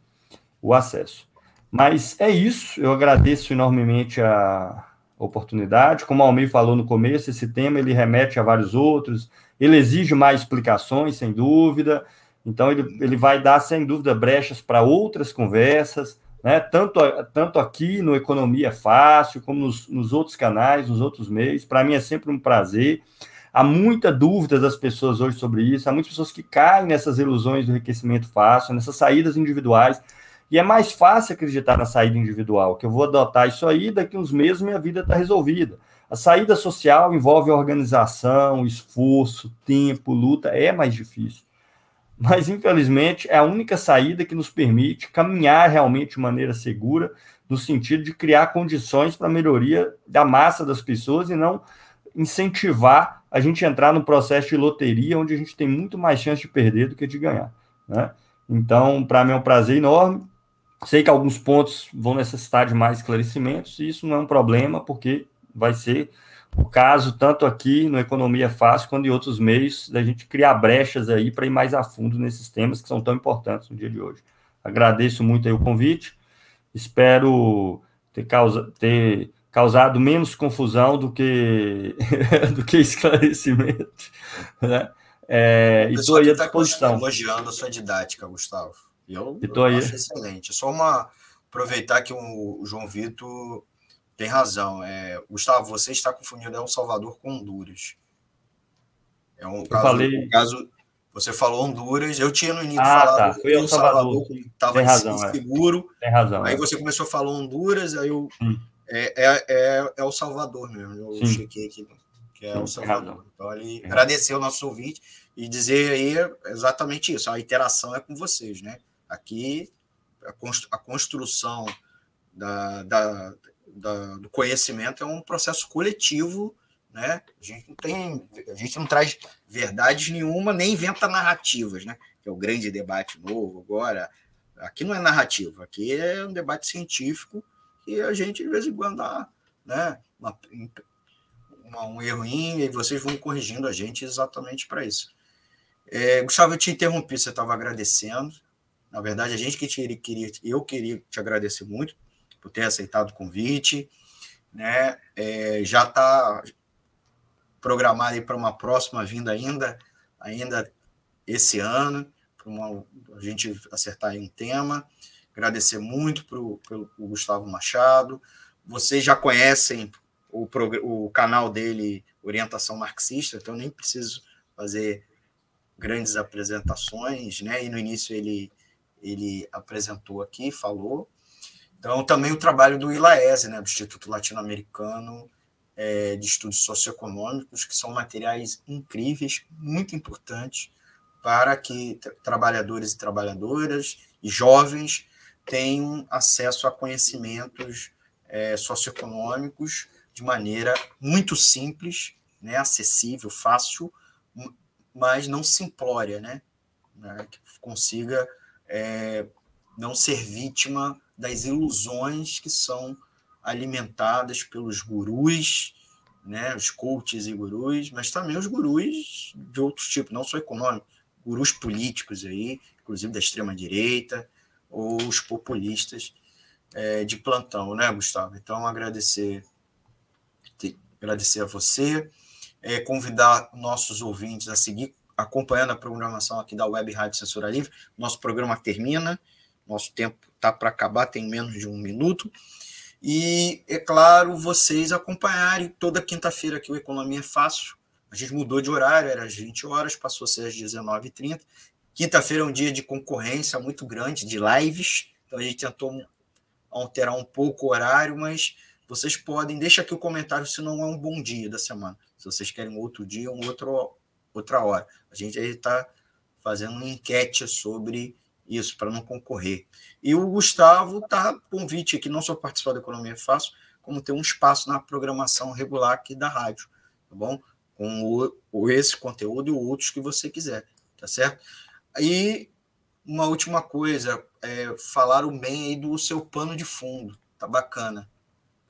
Speaker 3: o acesso. Mas é isso, eu agradeço enormemente a oportunidade. Como o Almir falou no começo, esse tema ele remete a vários outros, ele exige mais explicações, sem dúvida. Então, ele, ele vai dar, sem dúvida, brechas para outras conversas, né? tanto, tanto aqui no Economia Fácil, como nos, nos outros canais, nos outros meios. Para mim é sempre um prazer. Há muita dúvida das pessoas hoje sobre isso, há muitas pessoas que caem nessas ilusões do enriquecimento fácil, nessas saídas individuais. E é mais fácil acreditar na saída individual, que eu vou adotar isso aí, daqui uns meses minha vida está resolvida. A saída social envolve organização, esforço, tempo, luta, é mais difícil mas infelizmente é a única saída que nos permite caminhar realmente de maneira segura, no sentido de criar condições para melhoria da massa das pessoas e não incentivar a gente entrar no processo de loteria, onde a gente tem muito mais chance de perder do que de ganhar. Né? Então, para mim é um prazer enorme. Sei que alguns pontos vão necessitar de mais esclarecimentos, e isso não é um problema, porque vai ser o caso, tanto aqui no Economia Fácil, quanto em outros meios, da gente criar brechas aí para ir mais a fundo nesses temas que são tão importantes no dia de hoje. Agradeço muito o convite, espero ter, causa, ter causado menos confusão do que, do que esclarecimento, né? É, e estou aí à tá disposição.
Speaker 2: Tá elogiando a sua didática, Gustavo. E eu, eu acho excelente. É só uma aproveitar que o João Vitor tem razão. É, Gustavo, você está confundindo El Salvador com Honduras. É um
Speaker 3: eu caso, falei...
Speaker 2: um caso. Você falou Honduras, eu tinha no início
Speaker 3: ah, falado tá. Foi El Salvador,
Speaker 2: estava seguro.
Speaker 3: Tem razão.
Speaker 2: Aí
Speaker 3: é.
Speaker 2: você começou a falar Honduras, aí eu. Hum. É, é, é, é, o Salvador mesmo. Eu Sim. chequei aqui, que é o Salvador. Então, é. agradecer ao nosso ouvinte e dizer aí exatamente isso. A interação é com vocês, né? Aqui, a construção da, da da, do conhecimento é um processo coletivo, né? A gente não tem, a gente não traz verdades nenhuma, nem inventa narrativas, né? Que é o grande debate novo agora. Aqui não é narrativa, aqui é um debate científico e a gente de vez em quando dá, né? Uma, uma, um e vocês vão corrigindo a gente exatamente para isso. É, Gustavo, eu te interrompi, você estava agradecendo. Na verdade, a gente que te, queria, eu queria te agradecer muito por ter aceitado o convite. Né? É, já está programado para uma próxima vinda ainda, ainda esse ano, para a gente acertar aí um tema. Agradecer muito para o Gustavo Machado. Vocês já conhecem o, o canal dele, Orientação Marxista, então nem preciso fazer grandes apresentações, né? E no início ele ele apresentou aqui, falou, então, também o trabalho do ILAESE, né, do Instituto Latino-Americano é, de Estudos Socioeconômicos, que são materiais incríveis, muito importantes para que trabalhadores e trabalhadoras e jovens tenham acesso a conhecimentos é, socioeconômicos de maneira muito simples, né, acessível, fácil, mas não simplória, né, né que consiga é, não ser vítima das ilusões que são alimentadas pelos gurus, né, os coaches e gurus, mas também os gurus de outros tipos, não só econômicos, gurus políticos aí, inclusive da extrema direita, ou os populistas é, de plantão, né, Gustavo? Então, agradecer, te, agradecer a você, é, convidar nossos ouvintes a seguir acompanhando a programação aqui da Web Rádio Censura Livre. Nosso programa termina, nosso tempo está para acabar, tem menos de um minuto. E, é claro, vocês acompanharem toda quinta-feira aqui o Economia é Fácil. A gente mudou de horário, era às 20 horas, passou a ser às 19h30. Quinta-feira é um dia de concorrência muito grande, de lives. Então a gente tentou alterar um pouco o horário, mas vocês podem, deixa aqui o comentário se não é um bom dia da semana. Se vocês querem outro dia, um outro, outra hora. A gente está fazendo uma enquete sobre isso, para não concorrer. E o Gustavo está convite aqui, não só participar da Economia Fácil, como ter um espaço na programação regular aqui da rádio. tá bom? Com o, o, esse conteúdo e outros que você quiser, tá certo? E uma última coisa, é, falaram bem aí do seu pano de fundo, tá bacana.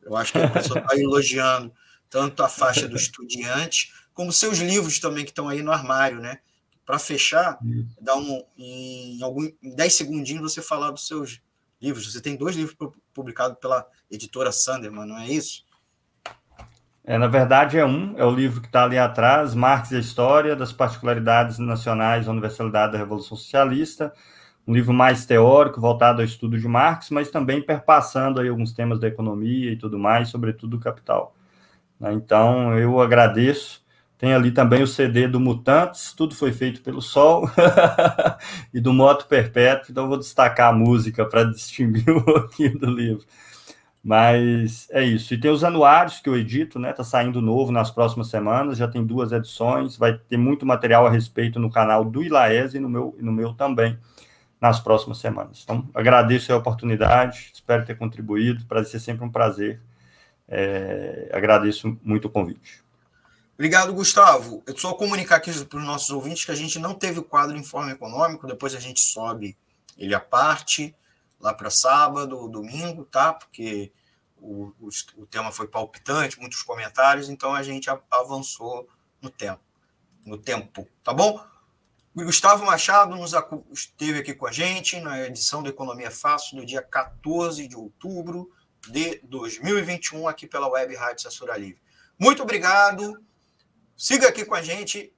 Speaker 2: Eu acho que a pessoa está elogiando tanto a faixa do estudiante, como seus livros também que estão aí no armário, né? Para fechar, dá um, em, algum, em 10 segundinhos você falar dos seus livros. Você tem dois livros publicados pela editora Sanderman, não é isso?
Speaker 3: É, na verdade, é um, é o livro que está ali atrás, Marx e a História das Particularidades Nacionais da Universalidade da Revolução Socialista, um livro mais teórico, voltado ao estudo de Marx, mas também perpassando aí alguns temas da economia e tudo mais, sobretudo do capital. Né? Então, eu agradeço. Tem ali também o CD do Mutantes, Tudo Foi Feito pelo Sol, e do Moto Perpétuo, então vou destacar a música para distinguir um pouquinho do livro. Mas é isso. E tem os anuários que eu edito, né? Tá saindo novo nas próximas semanas, já tem duas edições, vai ter muito material a respeito no canal do Ilaese e no meu, no meu também nas próximas semanas. Então, agradeço a oportunidade, espero ter contribuído, para ser sempre um prazer. É, agradeço muito o convite.
Speaker 2: Obrigado, Gustavo. Eu só comunicar aqui para os nossos ouvintes que a gente não teve o quadro Informe Econômico, depois a gente sobe ele à parte lá para sábado, domingo, tá? Porque o, o, o, tema foi palpitante, muitos comentários, então a gente avançou no tempo, no tempo, tá bom? O Gustavo Machado nos esteve aqui com a gente na edição do Economia Fácil do dia 14 de outubro de 2021 aqui pela Web Rádio Censura Livre. Muito obrigado. Siga aqui com a gente.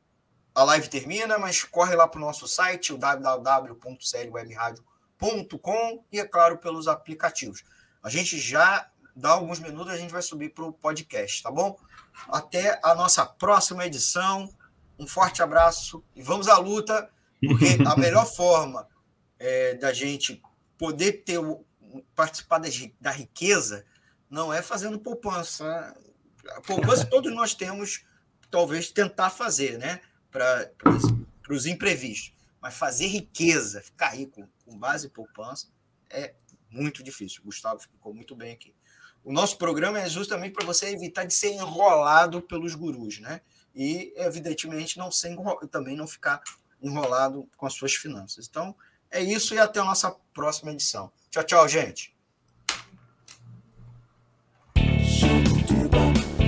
Speaker 2: A live termina, mas corre lá para o nosso site, o www.clwebradio.com com e, é claro, pelos aplicativos. A gente já dá alguns minutos, a gente vai subir para o podcast, tá bom? Até a nossa próxima edição. Um forte abraço e vamos à luta, porque a melhor forma é, da gente poder ter participar da, da riqueza não é fazendo poupança. A poupança todos nós temos, talvez, tentar fazer, né? Para os imprevistos. Mas fazer riqueza, ficar rico com base em poupança, é muito difícil. O Gustavo explicou muito bem aqui. O nosso programa é justamente para você evitar de ser enrolado pelos gurus, né? E, evidentemente, não ser também não ficar enrolado com as suas finanças. Então, é isso e até a nossa próxima edição. Tchau, tchau, gente.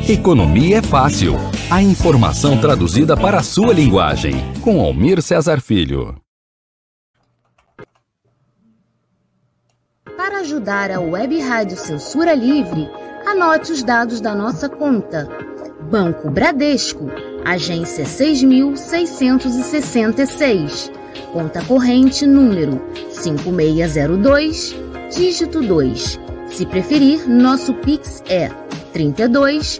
Speaker 1: Economia é fácil. A informação traduzida para a sua linguagem. Com Almir Cesar Filho.
Speaker 5: Para ajudar a Web Rádio Censura Livre, anote os dados da nossa conta. Banco Bradesco, agência 6666. Conta corrente número 5602, dígito 2. Se preferir, nosso Pix é 32